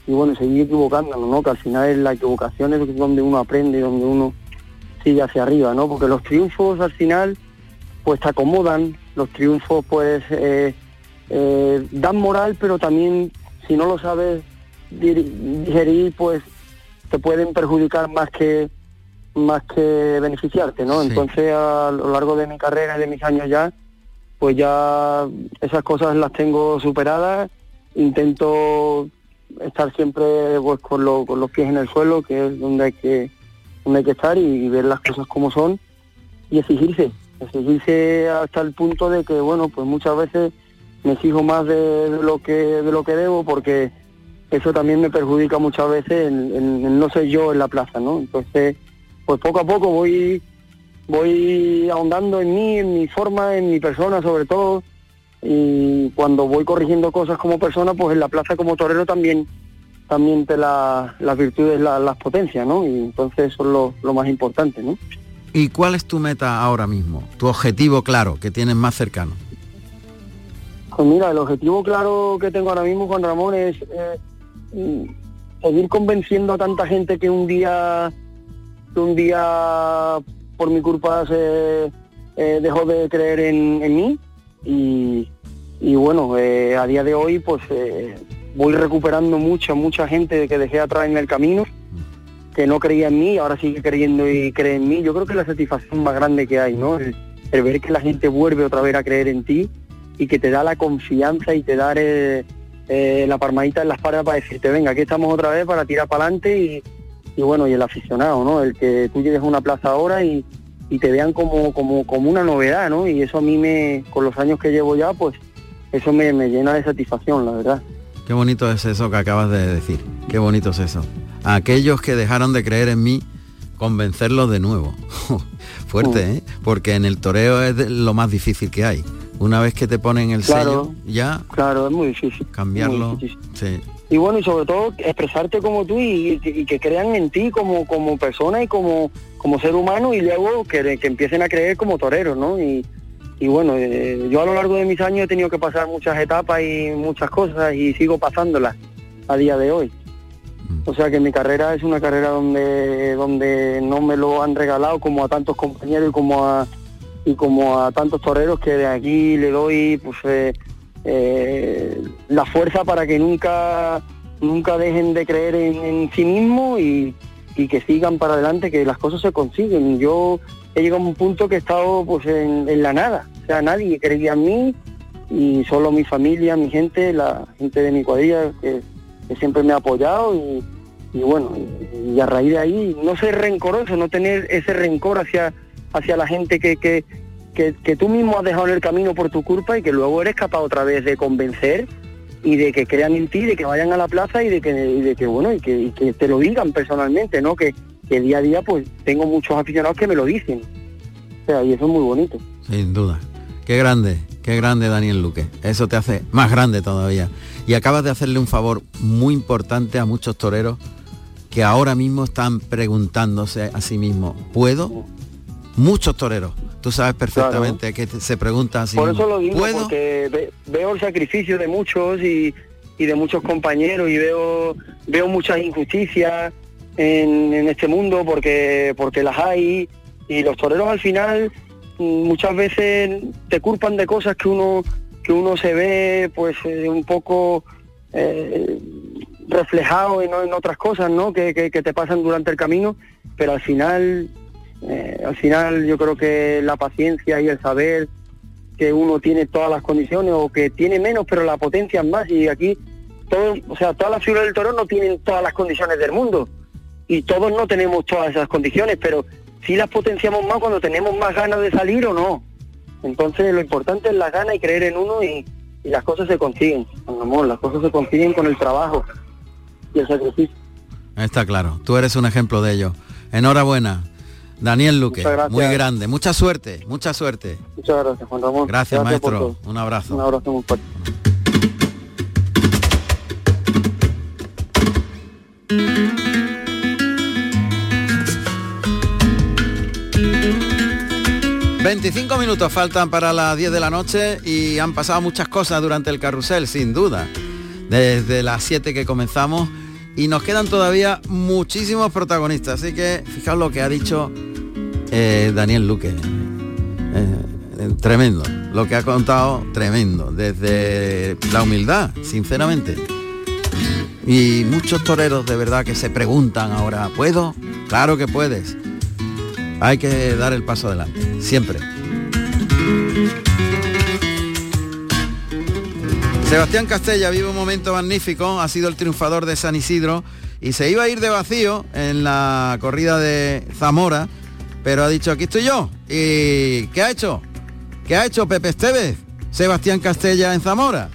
Speaker 13: y bueno, seguir equivocándonos, ¿no? Que al final es la equivocación es donde uno aprende, donde uno sigue hacia arriba, ¿no? Porque los triunfos al final pues te acomodan, los triunfos pues eh, eh, dan moral, pero también si no lo sabes digerir, pues te pueden perjudicar más que más que beneficiarte, ¿no? Sí. Entonces a lo largo de mi carrera y de mis años ya, pues ya esas cosas las tengo superadas, intento estar siempre pues con, lo, con, los pies en el suelo, que es donde hay que donde hay que estar y, ver las cosas como son y exigirse, exigirse hasta el punto de que bueno, pues muchas veces me exijo más de, lo que de lo que debo porque eso también me perjudica muchas veces en, no ser yo en la plaza, ¿no? Entonces, pues poco a poco voy voy ahondando en mí, en mi forma, en mi persona sobre todo, y cuando voy corrigiendo cosas como persona, pues en la plaza como torero también también te la, las virtudes la, las potencias, ¿no? Y entonces eso es lo, lo, más importante, ¿no?
Speaker 6: ¿Y cuál es tu meta ahora mismo? Tu objetivo claro, que tienes más cercano.
Speaker 13: Pues mira, el objetivo claro que tengo ahora mismo, Juan Ramón, es eh, seguir convenciendo a tanta gente que un día, que un día por mi culpa se eh, dejó de creer en, mí y, bueno, eh, a día de hoy pues eh, voy recuperando mucha, mucha gente que dejé atrás en el camino, que no creía en mí, ahora sigue creyendo y cree en mí. Yo creo que es la satisfacción más grande que hay, ¿no? El, el, ver que la gente vuelve otra vez a creer en ti y que te da la confianza y te da la palmadita en la espalda para decirte, venga, aquí estamos otra vez para tirar para adelante y, y bueno, y el aficionado, ¿no? El que tú llegues a una plaza ahora y, y te vean como, como, como una novedad, ¿no? Y eso a mí me, con los años que llevo ya, pues eso me, me, llena de satisfacción, la verdad.
Speaker 6: Qué bonito es eso que acabas de decir, qué bonito es eso. A aquellos que dejaron de creer en mí, convencerlos de nuevo. <laughs> Fuerte, ¿eh? Porque en el toreo es lo más difícil que hay. Una vez que te ponen el
Speaker 13: claro,
Speaker 6: sello, ya...
Speaker 13: Claro, es muy difícil.
Speaker 6: Cambiarlo,
Speaker 13: muy difícil.
Speaker 6: sí.
Speaker 13: Y bueno, y sobre todo expresarte como tú y, que crean en ti como, como persona y como, como ser humano y luego que, que empiecen a creer como toreros, ¿no? Y, y bueno, eh, yo a lo largo de mis años he tenido que pasar muchas etapas y muchas cosas y sigo pasándolas a día de hoy. O sea que mi carrera es una carrera donde, donde no me lo han regalado como a tantos compañeros y como a, y como a tantos toreros que de aquí le doy pues eh, eh, la fuerza para que nunca, nunca dejen de creer en, sí mismos y, que sigan para adelante, que las cosas se consiguen. Yo he llegado a un punto que he estado pues en, la nada, o sea, nadie creía en mí y solo mi familia, mi gente, la gente de mi cuadrilla que, siempre me ha apoyado y, bueno, y, a raíz de ahí no ser rencoroso, no tener ese rencor hacia, hacia la gente que, que, tú mismo has dejado en el camino por tu culpa y que luego eres capaz otra vez de convencer y de que crean en ti, de que vayan a la plaza y de que, bueno, y que, y que te lo digan personalmente, ¿no? Que, que día a día pues tengo muchos aficionados que me lo dicen. O sea, y eso es muy bonito.
Speaker 6: Sin duda. Qué grande, qué grande Daniel Luque. Eso te hace más grande todavía. Y acabas de hacerle un favor muy importante a muchos toreros que ahora mismo están preguntándose a sí mismos, ¿puedo? Muchos toreros. Tú sabes perfectamente claro. que se preguntan así.
Speaker 13: Por eso lo digo,
Speaker 6: ¿puedo?
Speaker 13: porque ve, veo el sacrificio de muchos y, y, de muchos compañeros y veo, veo muchas injusticias en, en, este mundo porque, porque las hay y los toreros al final muchas veces te culpan de cosas que uno que uno se ve pues eh, un poco eh, reflejado en, en, otras cosas no que, que, que, te pasan durante el camino pero al final eh, al final yo creo que la paciencia y el saber que uno tiene todas las condiciones o que tiene menos pero la potencia más y aquí todo, o sea todas las figuras del toro no tienen todas las condiciones del mundo y todos no tenemos todas esas condiciones pero sí las potenciamos más cuando tenemos más ganas de salir o no entonces lo importante es la gana y creer en uno y, y, y las cosas se consiguen, con amor, las cosas se consiguen con el trabajo y el sacrificio.
Speaker 6: Está claro, tú eres un ejemplo de ello. Enhorabuena. Daniel Luque, muy grande. Mucha suerte, mucha suerte.
Speaker 13: Muchas gracias, Juan Ramón.
Speaker 6: Gracias, maestro. Un abrazo.
Speaker 13: Un abrazo muy fuerte.
Speaker 6: 25 minutos faltan para las 10 de la noche y han pasado muchas cosas durante el carrusel, sin duda. Desde las 7 que comenzamos y nos quedan todavía muchísimos protagonistas. Así que fijaos lo que ha dicho eh, Daniel Luque. Eh, eh, tremendo. Lo que ha contado, tremendo. Desde la humildad, sinceramente. Y muchos toreros de verdad que se preguntan ahora, ¿puedo? Claro que puedes hay que dar el paso adelante, siempre. Sebastián Castella vive un momento magnífico, ha sido el triunfador de San Isidro y se iba a ir de vacío en la corrida de Zamora, pero ha dicho, aquí estoy yo. ¿Y qué ha hecho? ¿Qué ha hecho Pepe Esteves? Sebastián Castella en Zamora.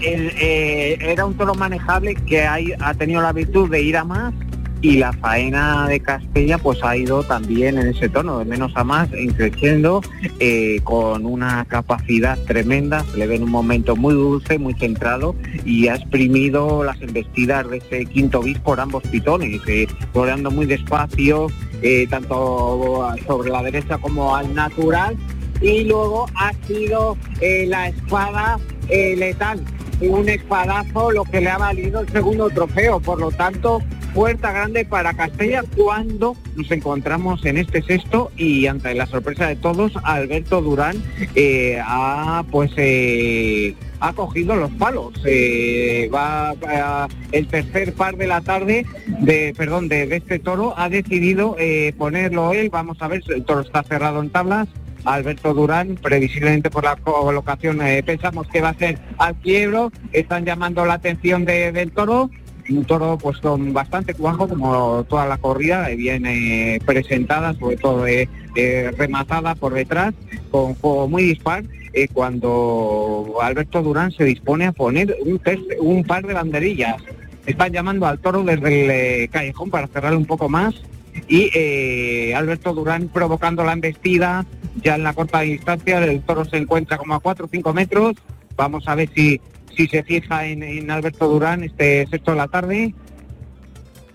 Speaker 8: Eh, era un toro manejable que ha tenido la virtud de ir a más y la faena de Castella pues ha ido también en ese tono, de menos a más, creciendo, eh, con una capacidad tremenda, se le ve en un momento muy dulce, muy centrado y ha exprimido las embestidas de ese quinto bis por ambos pitones, eh, muy despacio, eh, tanto sobre la derecha como al natural, y luego ha sido eh, la espada letal, un espadazo lo que le ha valido el segundo trofeo, por lo tanto puerta grande para Castella cuando nos encontramos en este sexto y ante la sorpresa de todos, Alberto Durán eh, ha pues eh, ha cogido los palos. Eh, va el tercer par de la tarde de perdón de, este toro ha decidido ponerlo él. Vamos a ver, el toro está cerrado en tablas. Alberto Durán, previsiblemente por la colocación, pensamos que va a ser al quiebro, están llamando la atención del toro, un toro pues con bastante cuajo como toda la corrida, viene presentada, sobre todo eh, eh, rematada por detrás, con juego muy dispar, eh, cuando Alberto Durán se dispone a poner un, par de banderillas. Están llamando al toro desde el callejón para cerrarle un poco más y Alberto Durán provocando la embestida ya en la corta distancia, el toro se encuentra como a 4 o 5 metros, vamos a ver si si se fija en, Alberto Durán este sexto de la tarde.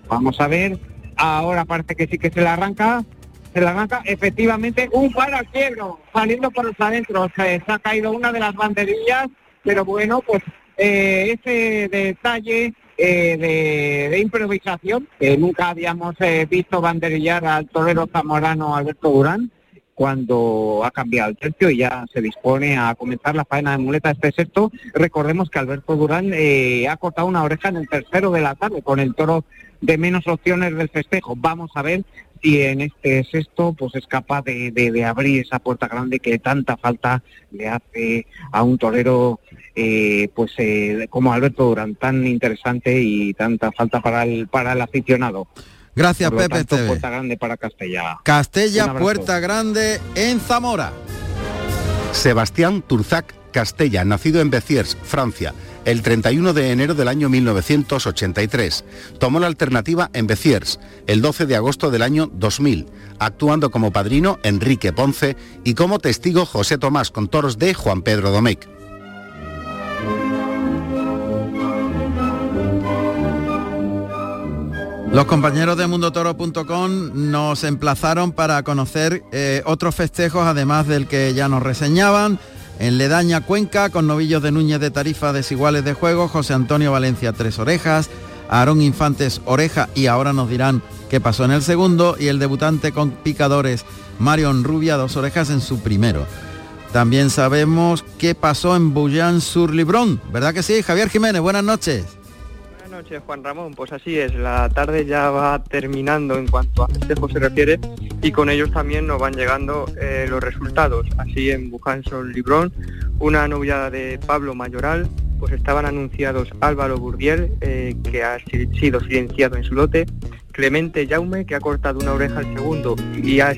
Speaker 8: Vamos a ver. Ahora parece que sí que se le arranca. Se le arranca efectivamente un par al quiebro, saliendo por los adentros. Se, ha caído una de las banderillas, pero bueno, pues eh, ese detalle eh, de, improvisación, que nunca habíamos eh, visto banderillar al torero zamorano Alberto Durán, cuando ha cambiado el tercio y ya se dispone a comenzar la faena de muleta este sexto. Recordemos que Alberto Durán eh, ha cortado una oreja en el tercero de la tarde con el toro de menos opciones del festejo. Vamos a ver si en este sexto pues es capaz de, abrir esa puerta grande que tanta falta le hace a un torero eh, pues eh, como Alberto Durán, tan interesante y tanta falta para el, para el aficionado.
Speaker 6: Gracias, Pepe.
Speaker 8: Puerta Grande para Castella.
Speaker 6: Castella, Puerta Grande en Zamora.
Speaker 12: Sebastián Turzac Castella, nacido en Béziers, Francia, el 31 de enero del año 1983. Tomó la alternativa en Béziers el 12 de agosto del año 2000, actuando como padrino Enrique Ponce y como testigo José Tomás con toros de Juan Pedro Domecq.
Speaker 6: Los compañeros de mundotoro.com nos emplazaron para conocer eh, otros festejos, además del que ya nos reseñaban. En Ledaña Cuenca, con novillos de Núñez de Tarifa desiguales de juego, José Antonio Valencia Tres Orejas, Aarón Infantes Oreja y ahora nos dirán qué pasó en el segundo y el debutante con picadores Marion Rubia Dos Orejas en su primero. También sabemos qué pasó en Bouillán sur Librón, ¿verdad que sí? Javier Jiménez, buenas noches
Speaker 14: Juan Ramón. Pues así es, la tarde ya va terminando en cuanto a festejos se refiere y con ellos también nos van llegando eh, los resultados. Así en Bujanson Librón, una novia de Pablo Mayoral, pues estaban anunciados Álvaro Burdiel, eh, que ha sido silenciado en su lote, Clemente Jaume, que ha cortado una oreja al segundo y ha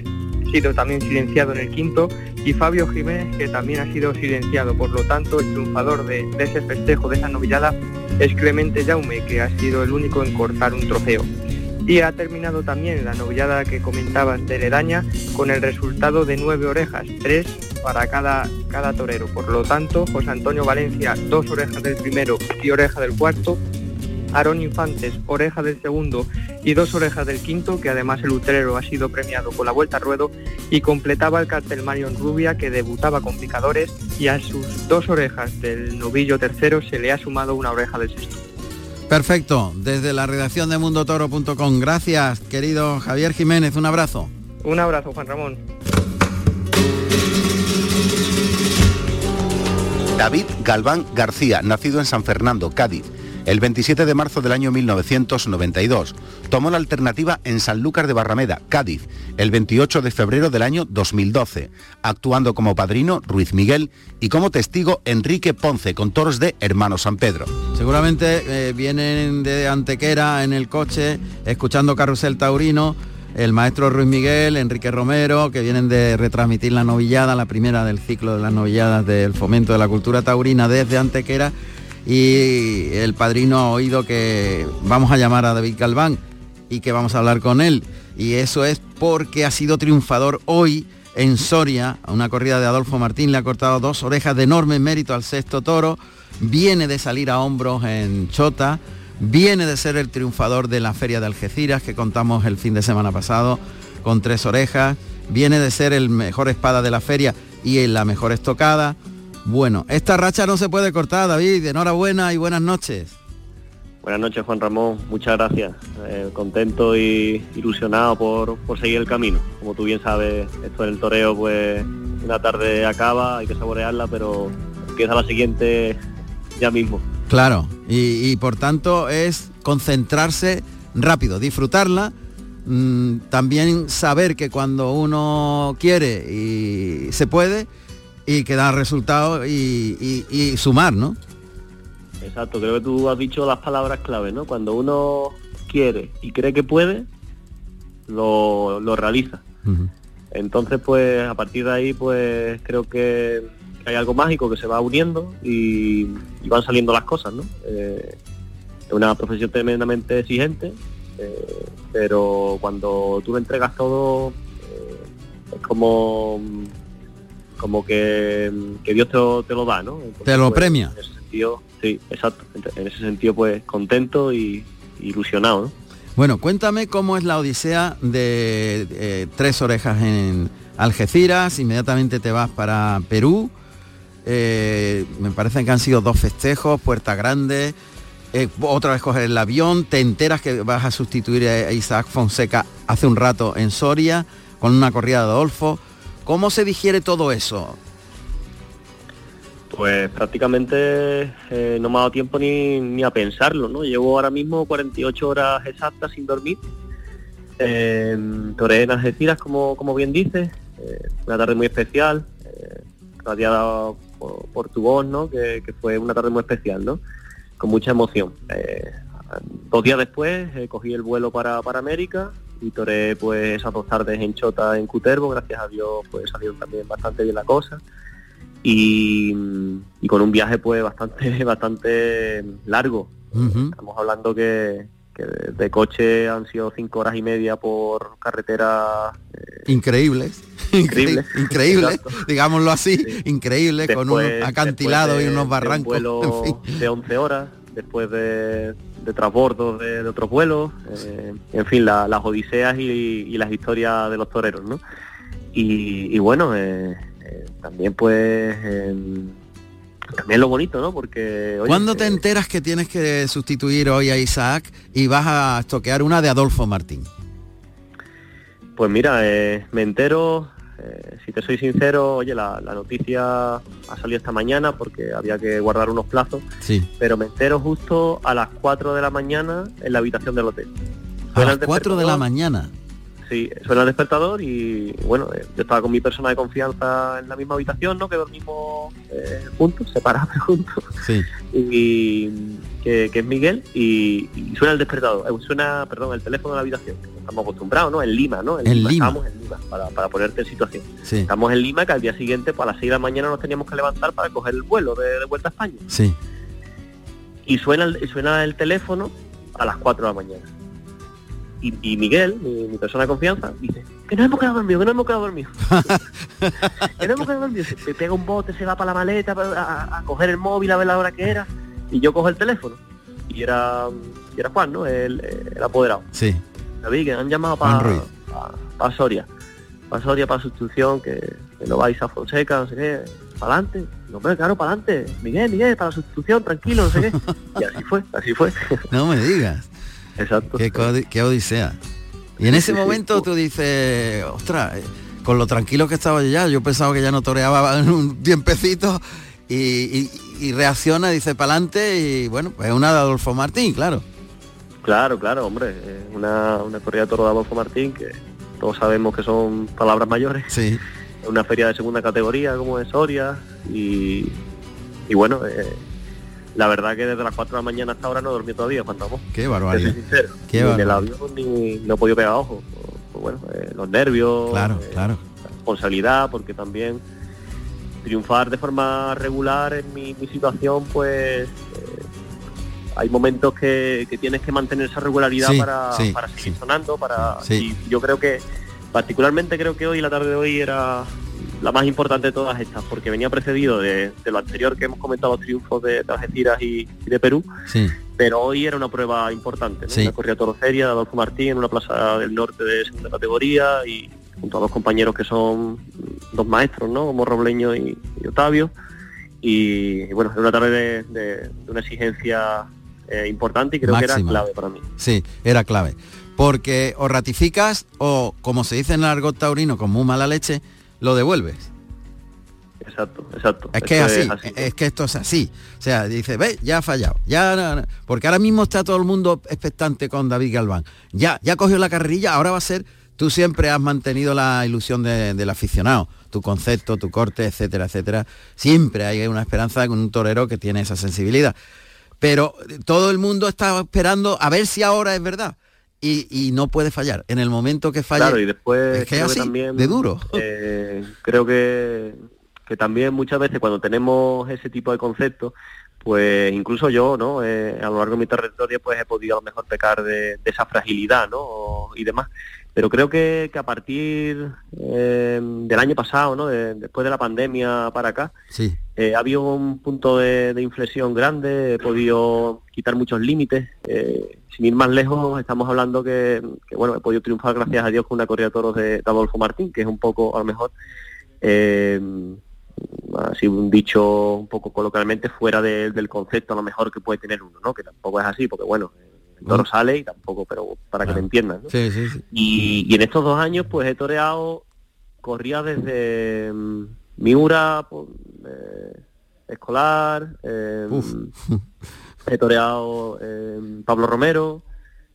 Speaker 14: sido también silenciado en el quinto, y Fabio Jiménez, que también ha sido silenciado. Por lo tanto, el triunfador de, ese festejo, de esa novillada, es Clemente Jaume, que ha sido el único en cortar un trofeo. Y ha terminado también la novillada que comentabas de Ledaña con el resultado de nueve orejas, tres para cada, cada torero. Por lo tanto, José Antonio Valencia, dos orejas del primero y oreja del cuarto. Aarón Infantes, oreja del segundo y dos orejas del quinto, que además el utrero ha sido premiado con la vuelta a ruedo y completaba el cartel Marion Rubia, que debutaba con picadores y a sus dos orejas del novillo tercero se le ha sumado una oreja del sexto.
Speaker 6: Perfecto, desde la redacción de mundotoro.com. Gracias, querido Javier Jiménez, un abrazo.
Speaker 14: Un abrazo, Juan Ramón.
Speaker 12: David Galván García, nacido en San Fernando, Cádiz, el 27 de marzo del año 1992. Tomó la alternativa en Sanlúcar de Barrameda, Cádiz, el 28 de febrero del año 2012, actuando como padrino Ruiz Miguel y como testigo Enrique Ponce con toros de Hermano San Pedro.
Speaker 6: Seguramente eh, vienen de Antequera en el coche, escuchando Carrusel Taurino, el maestro Ruiz Miguel, Enrique Romero, que vienen de retransmitir la novillada, la primera del ciclo de las novilladas del fomento de la cultura taurina desde Antequera y el padrino ha oído que vamos a llamar a David Galván y que vamos a hablar con él. Y eso es porque ha sido triunfador hoy en Soria, una corrida de Adolfo Martín, le ha cortado dos orejas de enorme mérito al sexto toro, viene de salir a hombros en Chota, viene de ser el triunfador de la Feria de Algeciras que contamos el fin de semana pasado con tres orejas, viene de ser el mejor espada de la feria y en la mejor estocada. Bueno, esta racha no se puede cortar, David. Enhorabuena y buenas noches.
Speaker 15: Buenas noches, Juan Ramón. Muchas gracias. Eh, contento y ilusionado por, por, seguir el camino. Como tú bien sabes, esto en el toreo, pues una tarde acaba, hay que saborearla, pero empieza la siguiente ya mismo.
Speaker 6: Claro, y, y por tanto es concentrarse rápido, disfrutarla, mmm, también saber que cuando uno quiere y se puede, y que da resultados y, y, y, sumar, ¿no?
Speaker 15: Exacto, creo que tú has dicho las palabras clave, ¿no? Cuando uno quiere y cree que puede, lo, lo realiza. Uh -huh. Entonces, pues a partir de ahí, pues creo que hay algo mágico que se va uniendo y, y van saliendo las cosas, ¿no? Eh, es una profesión tremendamente exigente, eh, pero cuando tú le entregas todo, eh, es como como que, que Dios te lo, te lo, da, ¿no?
Speaker 6: Entonces, te lo
Speaker 15: pues,
Speaker 6: premia.
Speaker 15: En ese sentido, sí, exacto. En ese sentido, pues contento y ilusionado, ¿no?
Speaker 6: Bueno, cuéntame cómo es la odisea de eh, Tres Orejas en Algeciras, inmediatamente te vas para Perú, eh, me parece que han sido dos festejos, Puerta Grande, eh, otra vez coger el avión, te enteras que vas a sustituir a Isaac Fonseca hace un rato en Soria, con una corrida de Adolfo, ¿Cómo se digiere todo eso?
Speaker 15: Pues prácticamente eh, no me ha dado tiempo ni, ni, a pensarlo, ¿no? Llevo ahora mismo 48 horas exactas sin dormir. Eh, toré en Algeciras, como, como bien dices, eh, una tarde muy especial, eh, radiada por, por, tu voz, ¿no? Que, que, fue una tarde muy especial, ¿no? Con mucha emoción. Dos días después cogí el vuelo para, para América, y toré pues esas dos tardes en Chota en Cutervo, gracias a Dios pues salió también bastante bien la cosa y, y con un viaje pues bastante <laughs> bastante largo. Uh -huh. Estamos hablando que, que de, de, coche han sido cinco horas y media por carretera
Speaker 6: eh, increíbles.
Speaker 15: Increíble,
Speaker 6: increíble, <laughs> digámoslo así, sí. increíble, después, con un acantilado
Speaker 15: de,
Speaker 6: y unos barrancos.
Speaker 15: De, un vuelo en fin. de 11 horas, después de, de transbordos de, de, otros vuelos, eh, en fin, la, las odiseas y, y, las historias de los toreros, ¿no? Y, y bueno, eh, eh, también pues también lo bonito, ¿no? Porque...
Speaker 6: Oye, ¿Cuándo te enteras que tienes que sustituir hoy a Isaac y vas a toquear una de Adolfo Martín?
Speaker 15: Pues mira, me entero, eh, si te soy sincero, oye, la, la, noticia ha salido esta mañana porque había que guardar unos plazos,
Speaker 6: sí.
Speaker 15: pero me entero justo a las 4 de la mañana en la habitación del hotel.
Speaker 6: ¿A las 4 de la mañana?
Speaker 15: Sí, suena el despertador y bueno, eh, yo estaba con mi persona de confianza en la misma habitación, ¿no? Que dormimos eh, juntos, separados <laughs> juntos.
Speaker 6: Sí.
Speaker 15: Y que, que es Miguel y, y suena el despertador, eh, suena, perdón, el teléfono de la habitación. Estamos acostumbrados, ¿no? En Lima, ¿no?
Speaker 6: En Lima.
Speaker 15: Estamos en Lima, para, para ponerte en situación.
Speaker 6: Sí.
Speaker 15: Estamos en Lima que al día siguiente, pues a las 6 de la mañana nos teníamos que levantar para coger el vuelo de, de vuelta a España.
Speaker 6: Sí.
Speaker 15: Y suena suena el teléfono a las 4 de la mañana. Y, y Miguel, mi, mi persona de confianza, dice, que no hemos quedado dormidos, que no hemos quedado dormidos. <laughs> que no hemos quedado dormidos. Se pega un bote, se va para la maleta a, a coger el móvil a ver la hora que era. Y yo cojo el teléfono. Y era, y era Juan, ¿no? El, el apoderado.
Speaker 6: Sí.
Speaker 15: David, que han llamado para
Speaker 6: Ruiz.
Speaker 15: para Soria. Para Soria, para sustitución, que, que no vais a Fonseca, no sé qué. Para adelante. No, hombre, claro, para adelante. Miguel, Miguel, para la sustitución, tranquilo, no sé qué. <laughs> Y así fue, así fue.
Speaker 6: No me digas.
Speaker 15: Exacto.
Speaker 6: Qué, qué odisea. Y en ese momento tú dices, ostras, eh, con lo tranquilo que estaba yo ya, yo pensaba que ya no toreaba <laughs> en un tiempecito y, y- y reacciona, dice para adelante y bueno, pues una de Adolfo Martín, claro.
Speaker 15: Claro, claro, hombre. Una, una corrida de toro de Adolfo Martín, que todos sabemos que son palabras mayores.
Speaker 6: Sí.
Speaker 15: Una feria de segunda categoría como es Soria. Y, y bueno, eh, la verdad que desde las 4 de la mañana hasta ahora no dormí todavía, Juan Ramón.
Speaker 6: Qué barbaridad.
Speaker 15: soy sincero.
Speaker 6: Qué
Speaker 15: ni en el avión ni no he podido pegar ojo. Pues bueno, eh, los nervios,
Speaker 6: Claro,
Speaker 15: eh,
Speaker 6: claro.
Speaker 15: la responsabilidad, porque también triunfar de forma regular en mi, mi situación, pues eh, hay momentos que, que tienes que mantener esa regularidad
Speaker 6: Sí,
Speaker 15: para,
Speaker 6: sí,
Speaker 15: para seguir sonando, para y yo creo que particularmente creo que hoy la tarde de hoy era la más importante de todas estas, porque venía precedido de, de lo anterior que hemos comentado, los triunfos de, de Algeciras y- y de Perú,
Speaker 6: Sí.
Speaker 15: pero hoy era una prueba importante, ¿no?
Speaker 6: Sí.
Speaker 15: una corrida toroceria de Adolfo Martín en una plaza del norte de segunda categoría y junto a dos compañeros que son dos maestros, ¿no? Como Robleño y, y Otavio. Y, y bueno, era una tarde de, de- de una exigencia eh, importante y creo que era clave para mí.
Speaker 6: Sí, era clave. Porque o ratificas o, como se dice en el argot taurino, con muy mala leche, lo devuelves.
Speaker 15: Exacto, exacto.
Speaker 6: Es que es así, es que esto es así. O sea, dice, ve, ya ha fallado. Ya, no, no". porque ahora mismo está todo el mundo expectante con David Galván. Ya, ya cogió la carrerilla, ahora va a ser, tú siempre has mantenido la ilusión de- del aficionado, tu concepto, tu corte, etcétera, etcétera. Siempre hay una esperanza con un torero que tiene esa sensibilidad. Pero todo el mundo está esperando a ver si ahora es verdad. Y, y no puede fallar. En el momento que falle,
Speaker 15: Claro, y después
Speaker 6: es que
Speaker 15: también,
Speaker 6: de duro.
Speaker 15: eh, creo que, que también muchas veces cuando tenemos ese tipo de conceptos, pues incluso yo, ¿no? Eh, a lo largo de mi trayectoria pues he podido a lo mejor pecar de, de esa fragilidad, ¿no? O- y demás. Pero creo que, que a partir eh, del año pasado, ¿no? De- después de la pandemia para acá,
Speaker 6: Sí.
Speaker 15: eh, ha habido un punto de, de inflexión grande, he podido quitar muchos límites. eh, sin ir más lejos, estamos hablando que, que, bueno, he podido triunfar gracias a Dios con una corrida de toros de, de Adolfo Martín, que es un poco, a lo mejor, eh, así un dicho un poco coloquialmente fuera de- del concepto a lo mejor que puede tener uno, ¿no? Que tampoco es así, porque bueno, el toro sale y tampoco, pero para que me entiendan. ¿no?
Speaker 6: Sí, sí, sí.
Speaker 15: Y, y en estos dos años pues he toreado, corría desde mm, Miura, pues, eh, escolar, eh, <laughs> he toreado eh, Pablo Romero,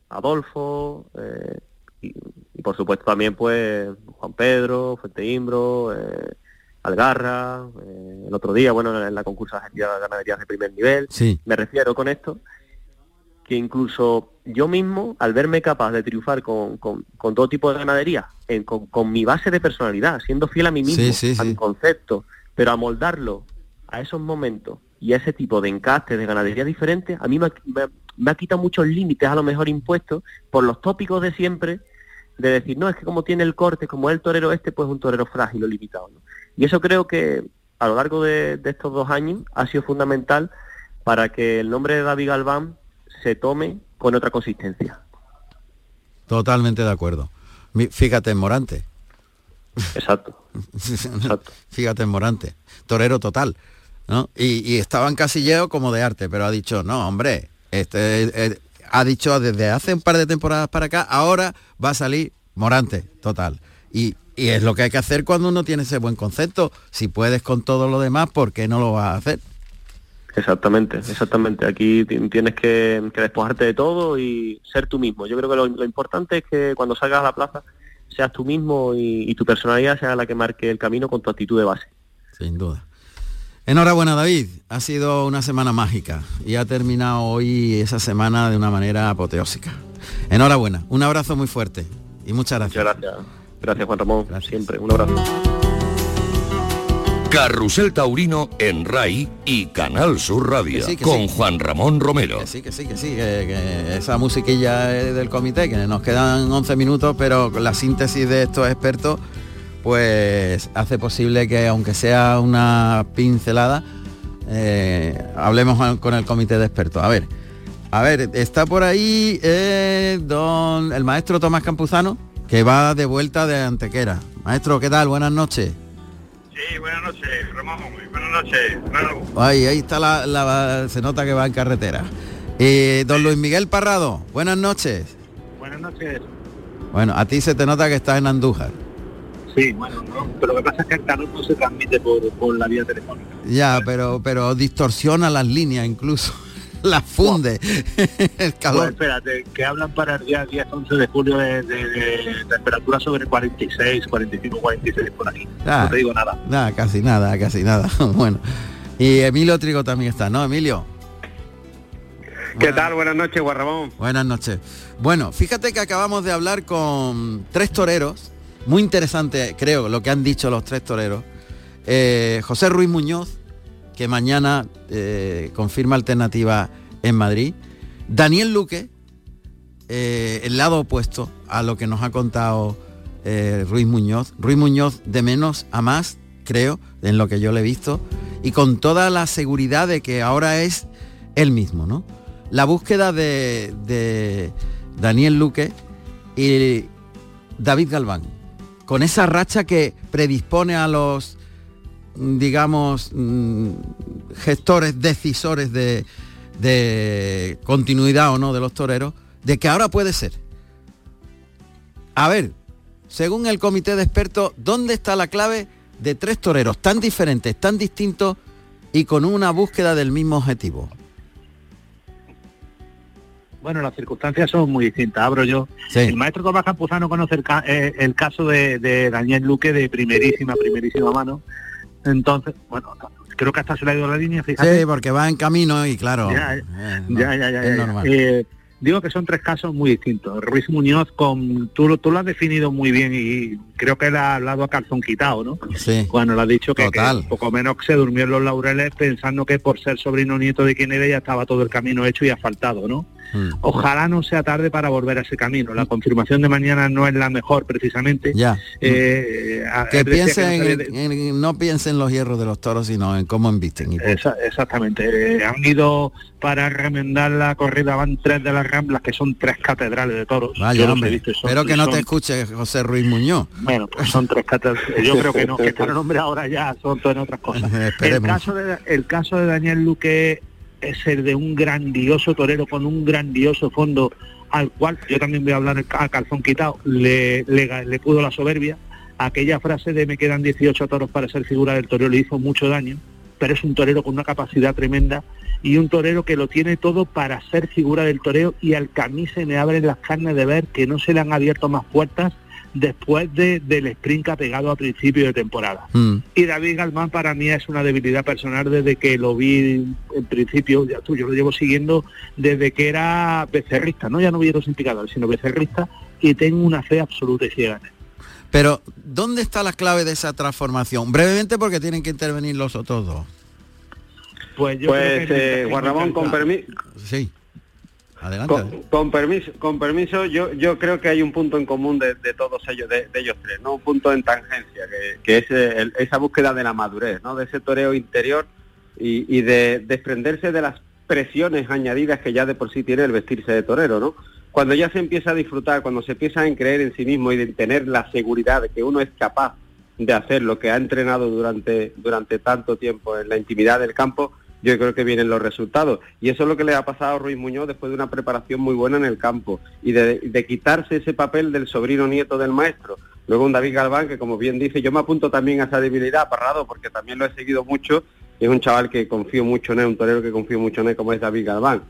Speaker 15: Adolfo, eh, y, y por supuesto también pues Juan Pedro, Fuente Imbro, eh, Algarra, eh, el otro día, bueno, en la concursa de ganaderías de primer nivel.
Speaker 6: Sí.
Speaker 15: Me refiero con esto que incluso yo mismo, al verme capaz de triunfar con, con- con todo tipo de ganadería, en- con, con mi base de personalidad, siendo fiel a mí mismo,
Speaker 6: Sí, sí,
Speaker 15: a mi concepto, pero a moldarlo a esos momentos y a ese tipo de encastes de ganadería diferentes, a mí me, ha- me, me ha quitado muchos límites a lo mejor impuestos por los tópicos de siempre, de decir, no, es que como tiene el corte, como es el torero este, pues es un torero frágil o limitado. ¿no? Y eso creo que a lo largo de, de estos dos años ha sido fundamental para que el nombre de David Galván se tome con otra consistencia.
Speaker 6: Totalmente de acuerdo. Fíjate en Morante.
Speaker 15: Exacto. <laughs>
Speaker 6: Fíjate en Morante. Torero total. ¿no? Y, y estaba en casilleo como de arte, pero ha dicho, no, hombre, este eh, ha dicho desde hace un par de temporadas para acá, ahora va a salir Morante, total. Y, y es lo que hay que hacer cuando uno tiene ese buen concepto. Si puedes con todo lo demás, ¿por qué no lo vas a hacer?
Speaker 15: Exactamente, exactamente. Aquí ti- tienes que, que despojarte de todo y ser tú mismo. Yo creo que lo, lo importante es que cuando salgas a la plaza seas tú mismo y, y tu personalidad sea la que marque el camino con tu actitud de base.
Speaker 6: Sin duda. Enhorabuena David, ha sido una semana mágica y ha terminado hoy esa semana de una manera apoteósica. Enhorabuena, un abrazo muy fuerte y muchas gracias.
Speaker 15: Muchas gracias. Gracias Juan Ramón, siempre. Un abrazo.
Speaker 1: Carrusel Taurino en RAI y Canal Sur Radio
Speaker 6: Que sí, que
Speaker 1: con
Speaker 6: sí.
Speaker 1: Juan Ramón Romero.
Speaker 6: Que sí, que sí, que sí, que, que esa musiquilla es del comité, que nos quedan 11 minutos, pero la síntesis de estos expertos, pues hace posible que aunque sea una pincelada, eh, hablemos con el comité de expertos. A ver, a ver, está por ahí eh, don el maestro Tomás Campuzano, que va de vuelta de Antequera. Maestro, ¿qué tal? Buenas noches.
Speaker 16: Sí, buenas noches, Ramón. Buenas noches. Bueno,
Speaker 6: Ahí, ahí está la, la- se nota que va en carretera. Eh, don Luis Miguel Parrado, buenas noches.
Speaker 16: buenas noches.
Speaker 6: Bueno, a ti se te nota que estás en Andújar.
Speaker 16: Sí, bueno, no, pero lo que pasa es que el calor no se transmite por, por la vía telefónica.
Speaker 6: Ya, pero, pero distorsiona las líneas incluso. Las funde. <laughs> el
Speaker 16: Pues
Speaker 6: calor.
Speaker 16: espérate, que hablan para el día 10, 11 de julio de, de- de temperatura sobre 46, 45, 46 por aquí.
Speaker 6: Ah,
Speaker 16: no te digo nada.
Speaker 6: Nada, casi nada, casi nada. <laughs> bueno. Y Emilio Trigo también está, ¿no, Emilio?
Speaker 7: ¿Qué tal? Buenas noches, Juan Ramón.
Speaker 6: Buenas noches. Bueno, fíjate que acabamos de hablar con tres toreros, muy interesante creo lo que han dicho los tres toreros. Eh, José Ruiz Muñoz, que mañana eh, confirma alternativa en Madrid. Daniel Luque, eh, el lado opuesto a lo que nos ha contado eh, Ruiz Muñoz. Ruiz Muñoz de menos a más, creo, en lo que yo le he visto, y con toda la seguridad de que ahora es él mismo, ¿no? La búsqueda de, Daniel Luque y David Galván, con esa racha que predispone a los, digamos, mm, gestores, decisores de, de continuidad o no de los toreros, de que ahora puede ser. A ver, según el comité de expertos, ¿dónde está la clave de tres toreros tan diferentes, tan distintos y con una búsqueda del mismo objetivo?
Speaker 16: Bueno, las circunstancias son muy distintas. Abro yo.
Speaker 6: Sí.
Speaker 16: El maestro Tomás Campuzano conoce el, ca- eh, el caso de, de Daniel Luque de primerísima, primerísima mano. Entonces, bueno, creo que hasta se le ha ido la línea, fíjate.
Speaker 6: Sí, porque va en camino y claro.
Speaker 16: Ya,
Speaker 6: eh, no,
Speaker 16: ya, ya, ya,
Speaker 6: es
Speaker 16: ya.
Speaker 6: normal.
Speaker 16: Eh, digo que son tres casos muy distintos. Ruiz Muñoz, con tú, lo- tú lo has definido muy bien y creo que él ha hablado a calzón quitado, ¿no?
Speaker 6: Sí.
Speaker 16: Cuando le ha dicho que, que poco menos se durmió en los laureles pensando que por ser sobrino nieto de quien era ya estaba todo el camino hecho y asfaltado, ¿no?
Speaker 6: Mm.
Speaker 16: Ojalá no sea tarde para volver a ese camino. La confirmación de mañana no es la mejor precisamente.
Speaker 6: Ya.
Speaker 16: Eh,
Speaker 6: que piensen,
Speaker 16: no sabía
Speaker 6: en- en- no piensen en los hierros de los toros, sino en cómo punto.
Speaker 16: Esa- exactamente. Eh, han ido para remendar la corrida, van tres de las ramblas, que son tres catedrales de toros.
Speaker 6: Vaya, hombre.
Speaker 16: visto son-
Speaker 6: Espero que no
Speaker 16: son-
Speaker 6: te escuche José Ruiz Muñoz.
Speaker 16: Bueno, pues son tres catedrales. Yo creo que no, que <laughs> están nombre ahora ya, son todas otras cosas. El
Speaker 6: Esperemos.
Speaker 16: caso, de, el caso de Daniel Luque es el de un grandioso torero con un grandioso fondo al cual yo también voy a hablar a calzón quitado, le, le, pudo la soberbia. Aquella frase de me quedan 18 toros para ser figura del torero le hizo mucho daño, pero es un torero con una capacidad tremenda y un torero que lo tiene todo para ser figura del toreo y al que a mí se me abren las carnes de ver que no se le han abierto más puertas después de, del sprint que ha pegado a principio de temporada.
Speaker 6: Mm.
Speaker 16: Y David Galván para mí es una debilidad personal desde que lo vi en principio, ya tú, yo lo llevo siguiendo desde que era becerrista, no ya no vieron sin picador, sino becerrista, y tengo una fe absoluta y ciega en él.
Speaker 6: Pero, ¿dónde está la clave de esa transformación? Brevemente porque tienen que intervenir los otros dos.
Speaker 16: Pues yo
Speaker 7: Pues,
Speaker 16: creo que
Speaker 7: eh, Juan Ramón, con permiso,
Speaker 6: Sí. Adelante.
Speaker 7: con, con permiso, con permiso, yo, yo creo que hay un punto en común de, de todos ellos, de, de ellos tres, ¿no? Un punto en tangencia, que, que es el- esa búsqueda de la madurez, ¿no? De ese toreo interior y, y de desprenderse de las presiones añadidas que ya de por sí tiene el vestirse de torero, ¿no? Cuando ya se empieza a disfrutar, cuando se empieza a creer en sí mismo y de tener la seguridad de que uno es capaz de hacer lo que ha entrenado durante, durante tanto tiempo en la intimidad del campo, yo creo que vienen los resultados. Y eso es lo que le ha pasado a Ruiz Muñoz después de una preparación muy buena en el campo y de, de quitarse ese papel del sobrino nieto del maestro. Luego un David Galván que, como bien dice, yo me apunto también a esa debilidad, Parrado, porque también lo he seguido mucho. Es un chaval que confío mucho en él, un torero que confío mucho en él, como es David Galván.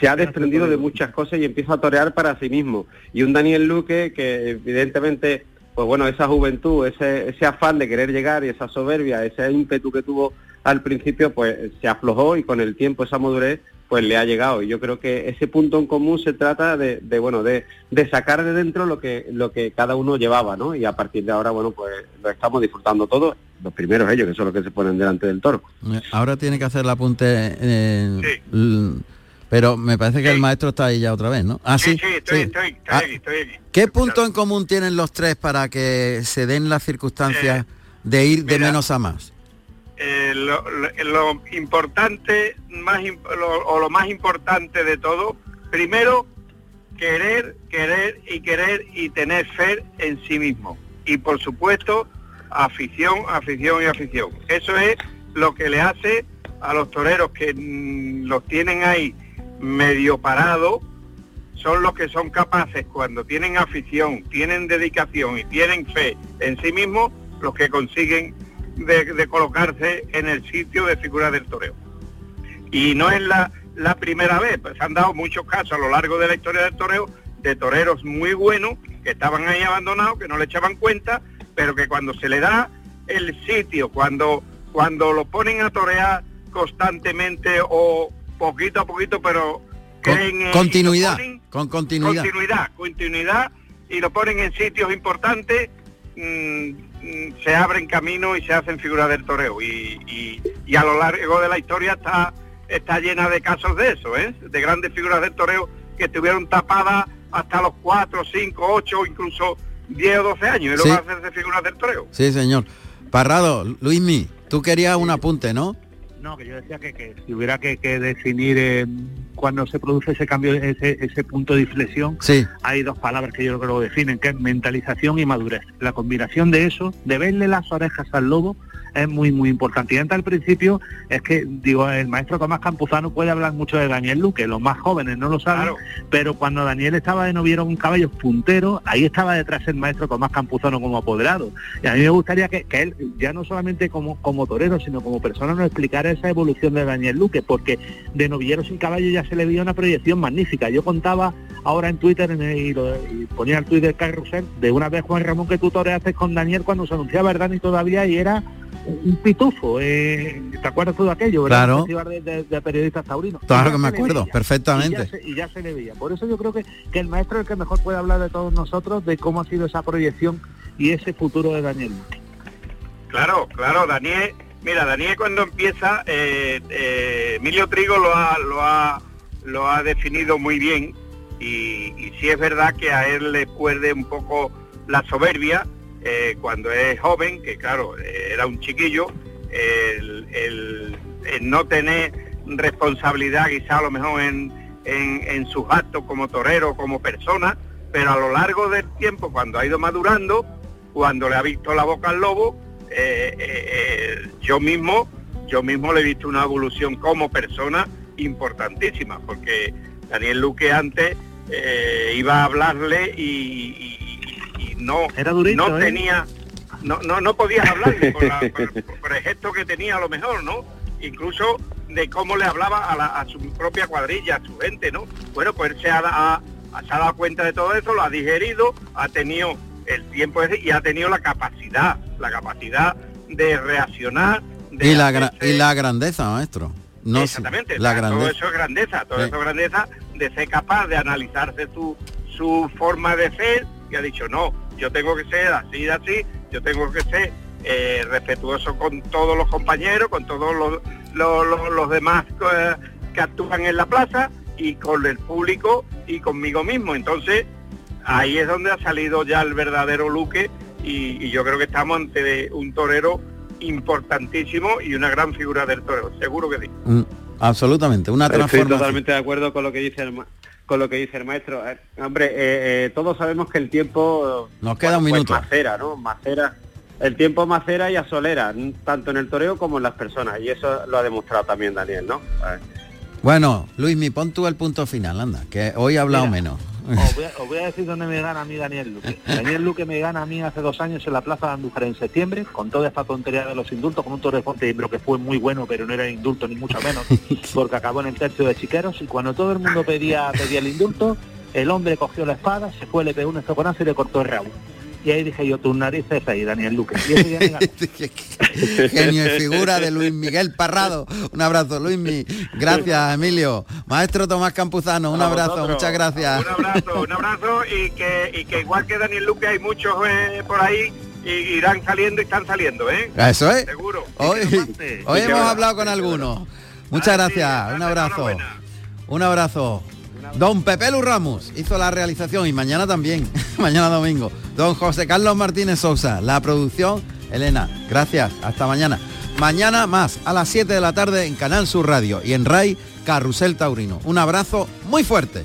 Speaker 7: Se ha desprendido de muchas cosas y empieza a torear para sí mismo. Y un Daniel Luque que evidentemente
Speaker 17: pues bueno, esa juventud, ese, ese afán de querer llegar y esa soberbia, ese ímpetu que tuvo al principio, pues se aflojó y con el tiempo esa madurez pues le ha llegado. Y yo creo que ese punto en común se trata de, de, bueno, de, de, sacar de dentro lo que, lo que cada uno llevaba, ¿no? Y a partir de ahora, bueno, pues lo estamos disfrutando todos, los primeros ellos, que son los que se ponen delante del toro.
Speaker 6: Ahora tiene que hacer el apunte, eh, sí. pero me parece que sí. el maestro está ahí ya otra vez, ¿no?
Speaker 18: Ah, sí, sí, sí estoy, estoy, estoy, ah, estoy aquí.
Speaker 6: ¿Qué punto en común tienen los tres para que se den las circunstancias eh, de ir de menos a más?
Speaker 18: Eh, lo, importante más o lo más importante de todo primero querer querer y querer y tener fe en sí mismo. Y por supuesto afición afición y afición. Eso es lo que le hace a los toreros que mmm, los tienen ahí medio parados son los que son capaces cuando tienen afición tienen dedicación y tienen fe en sí mismos los que consiguen de, de, colocarse en el sitio de figura del toreo. Y no es la, la primera vez, pues han dado muchos casos a lo largo de la historia del toreo de toreros muy buenos que estaban ahí abandonados, que no le echaban cuenta, pero que cuando se le da el sitio, cuando, cuando lo ponen a torear constantemente o poquito a poquito, pero
Speaker 6: creen con continuidad, ponen, con continuidad.
Speaker 18: Continuidad, continuidad, y lo ponen en sitios importantes, mmm, se abren camino y se hacen figuras del toreo y, y, y, a lo largo de la historia está está llena de casos de eso, ¿eh? de grandes figuras del toreo que estuvieron tapadas hasta los 4, 5, 8, incluso 10 o 12 años y luego sí. hacerse figuras del toreo.
Speaker 6: Sí, señor. Parrado, Luismi, tú querías un apunte, ¿no?
Speaker 16: No, que yo decía que, que si hubiera que, que definir eh, cuando se produce ese cambio, ese, ese punto de inflexión,
Speaker 6: sí.
Speaker 16: hay dos palabras que yo creo que lo definen, que es mentalización y madurez. La combinación de eso, de verle las orejas al lobo, es muy, muy importante. Y antes al principio es que, digo, el maestro Tomás Campuzano puede hablar mucho de Daniel Luque, los más jóvenes no lo saben, claro. pero cuando Daniel estaba de noviero con caballos punteros, ahí estaba detrás el maestro Tomás Campuzano como apoderado. Y a mí me gustaría que, que él, ya no solamente como, como torero, sino como persona, nos explicara esa evolución de Daniel Luque, porque de novillero sin caballo ya se le vio una proyección magnífica. Yo contaba ahora en Twitter en el, y, lo, y, ponía el Twitter Carrusel de una vez Juan Ramón que tú toreaste con Daniel cuando se anunciaba el Dani todavía y era un pitufo, eh, ¿te acuerdas todo aquello?
Speaker 6: ¿verdad?
Speaker 16: Claro. De, de, de, periodistas taurinos.
Speaker 6: Claro que me acuerdo, veía, perfectamente.
Speaker 16: Y ya, se, y ya, se, le veía. Por eso yo creo que, que, el maestro es el que mejor puede hablar de todos nosotros de cómo ha sido esa proyección y ese futuro de Daniel.
Speaker 18: Claro, claro, Daniel, mira, Daniel cuando empieza, eh, eh, Emilio Trigo lo ha, lo ha, lo ha definido muy bien y, y sí es verdad que a él le puede un poco la soberbia, eh, cuando es joven, que claro, eh, era un chiquillo, el, no tener responsabilidad quizá a lo mejor en, en, sus actos como torero, como persona, pero a lo largo del tiempo, cuando ha ido madurando, cuando le ha visto la boca al lobo, eh, yo mismo, yo mismo le he visto una evolución como persona importantísima, porque Daniel Luque antes iba a hablarle y no,
Speaker 16: Era durito,
Speaker 18: no
Speaker 16: ¿eh?
Speaker 18: tenía, no, no, no podías hablarle por, la, por, por, el gesto que tenía a lo mejor, ¿no? Incluso de cómo le hablaba a, la, a, su propia cuadrilla, a su gente, ¿no? Bueno, pues él se ha, ha, se ha dado cuenta de todo eso, lo ha digerido, ha tenido el tiempo y ha tenido la capacidad, la capacidad de reaccionar. De
Speaker 6: y, la hacerse... y la grandeza, maestro.
Speaker 18: No, Exactamente, la grandeza. todo eso es grandeza, todo sí. eso es grandeza de ser capaz de analizarse su, su forma de ser, que ha dicho, no, yo tengo que ser así, así, yo tengo que ser eh, respetuoso con todos los compañeros, con todos los, los, los, los demás eh, que actúan en la plaza y con el público y conmigo mismo. Entonces, ahí es donde ha salido ya el verdadero Luque y, y yo creo que estamos ante un torero importantísimo y una gran figura del torero, seguro que sí.
Speaker 6: Mm, absolutamente, una transformación.
Speaker 17: Estoy totalmente de acuerdo con lo que dice el con lo que dice el maestro. Eh, hombre, eh, eh, todos sabemos que el tiempo
Speaker 6: nos queda bueno, un minuto.
Speaker 17: Pues macera, ¿no? Macera. El tiempo macera y asolera, tanto en el toreo como en las personas, y eso lo ha demostrado también Daniel, ¿no?
Speaker 6: Bueno, Luis, mi pon tú el punto final, anda, que hoy he hablado Mira, menos.
Speaker 16: Os voy, a, os voy, a, decir dónde me gana a mí Daniel Luque. Daniel Luque me gana a mí hace dos años en la Plaza de Andújar en septiembre, con toda esta tontería de los indultos, con un de Fontainebleau que fue muy bueno, pero no era indulto ni mucho menos, <laughs> porque acabó en el tercio de Chiqueros, y cuando todo el mundo pedía, pedía el indulto, el hombre cogió la espada, se fue, le pegó un estoconazo y le cortó el rabo. Y ahí dije yo, tus narices ahí, Daniel Luque. Y ese día me ganó. <laughs>
Speaker 6: Genio y figura de Luis Miguel Parrado. Un abrazo, Luis Mi. Gracias, Emilio. Maestro Tomás Campuzano, un abrazo,
Speaker 18: vosotros.
Speaker 6: muchas gracias.
Speaker 18: Un abrazo, un abrazo y que, y que igual que Daniel Luque hay muchos eh, por ahí y irán saliendo y están saliendo, ¿eh?
Speaker 6: Eso es.
Speaker 18: Seguro.
Speaker 6: Hoy, hoy hemos hablado con algunos. Muchas gracias, un abrazo. Un abrazo. Don Pepe Lu Ramos hizo la realización y mañana también, <laughs> mañana domingo. Don José Carlos Martínez Sousa, la producción, Elena, gracias, hasta mañana. Mañana más, a las 7 de la tarde en Canal Sur Radio y en RAI Carrusel Taurino. Un abrazo muy fuerte.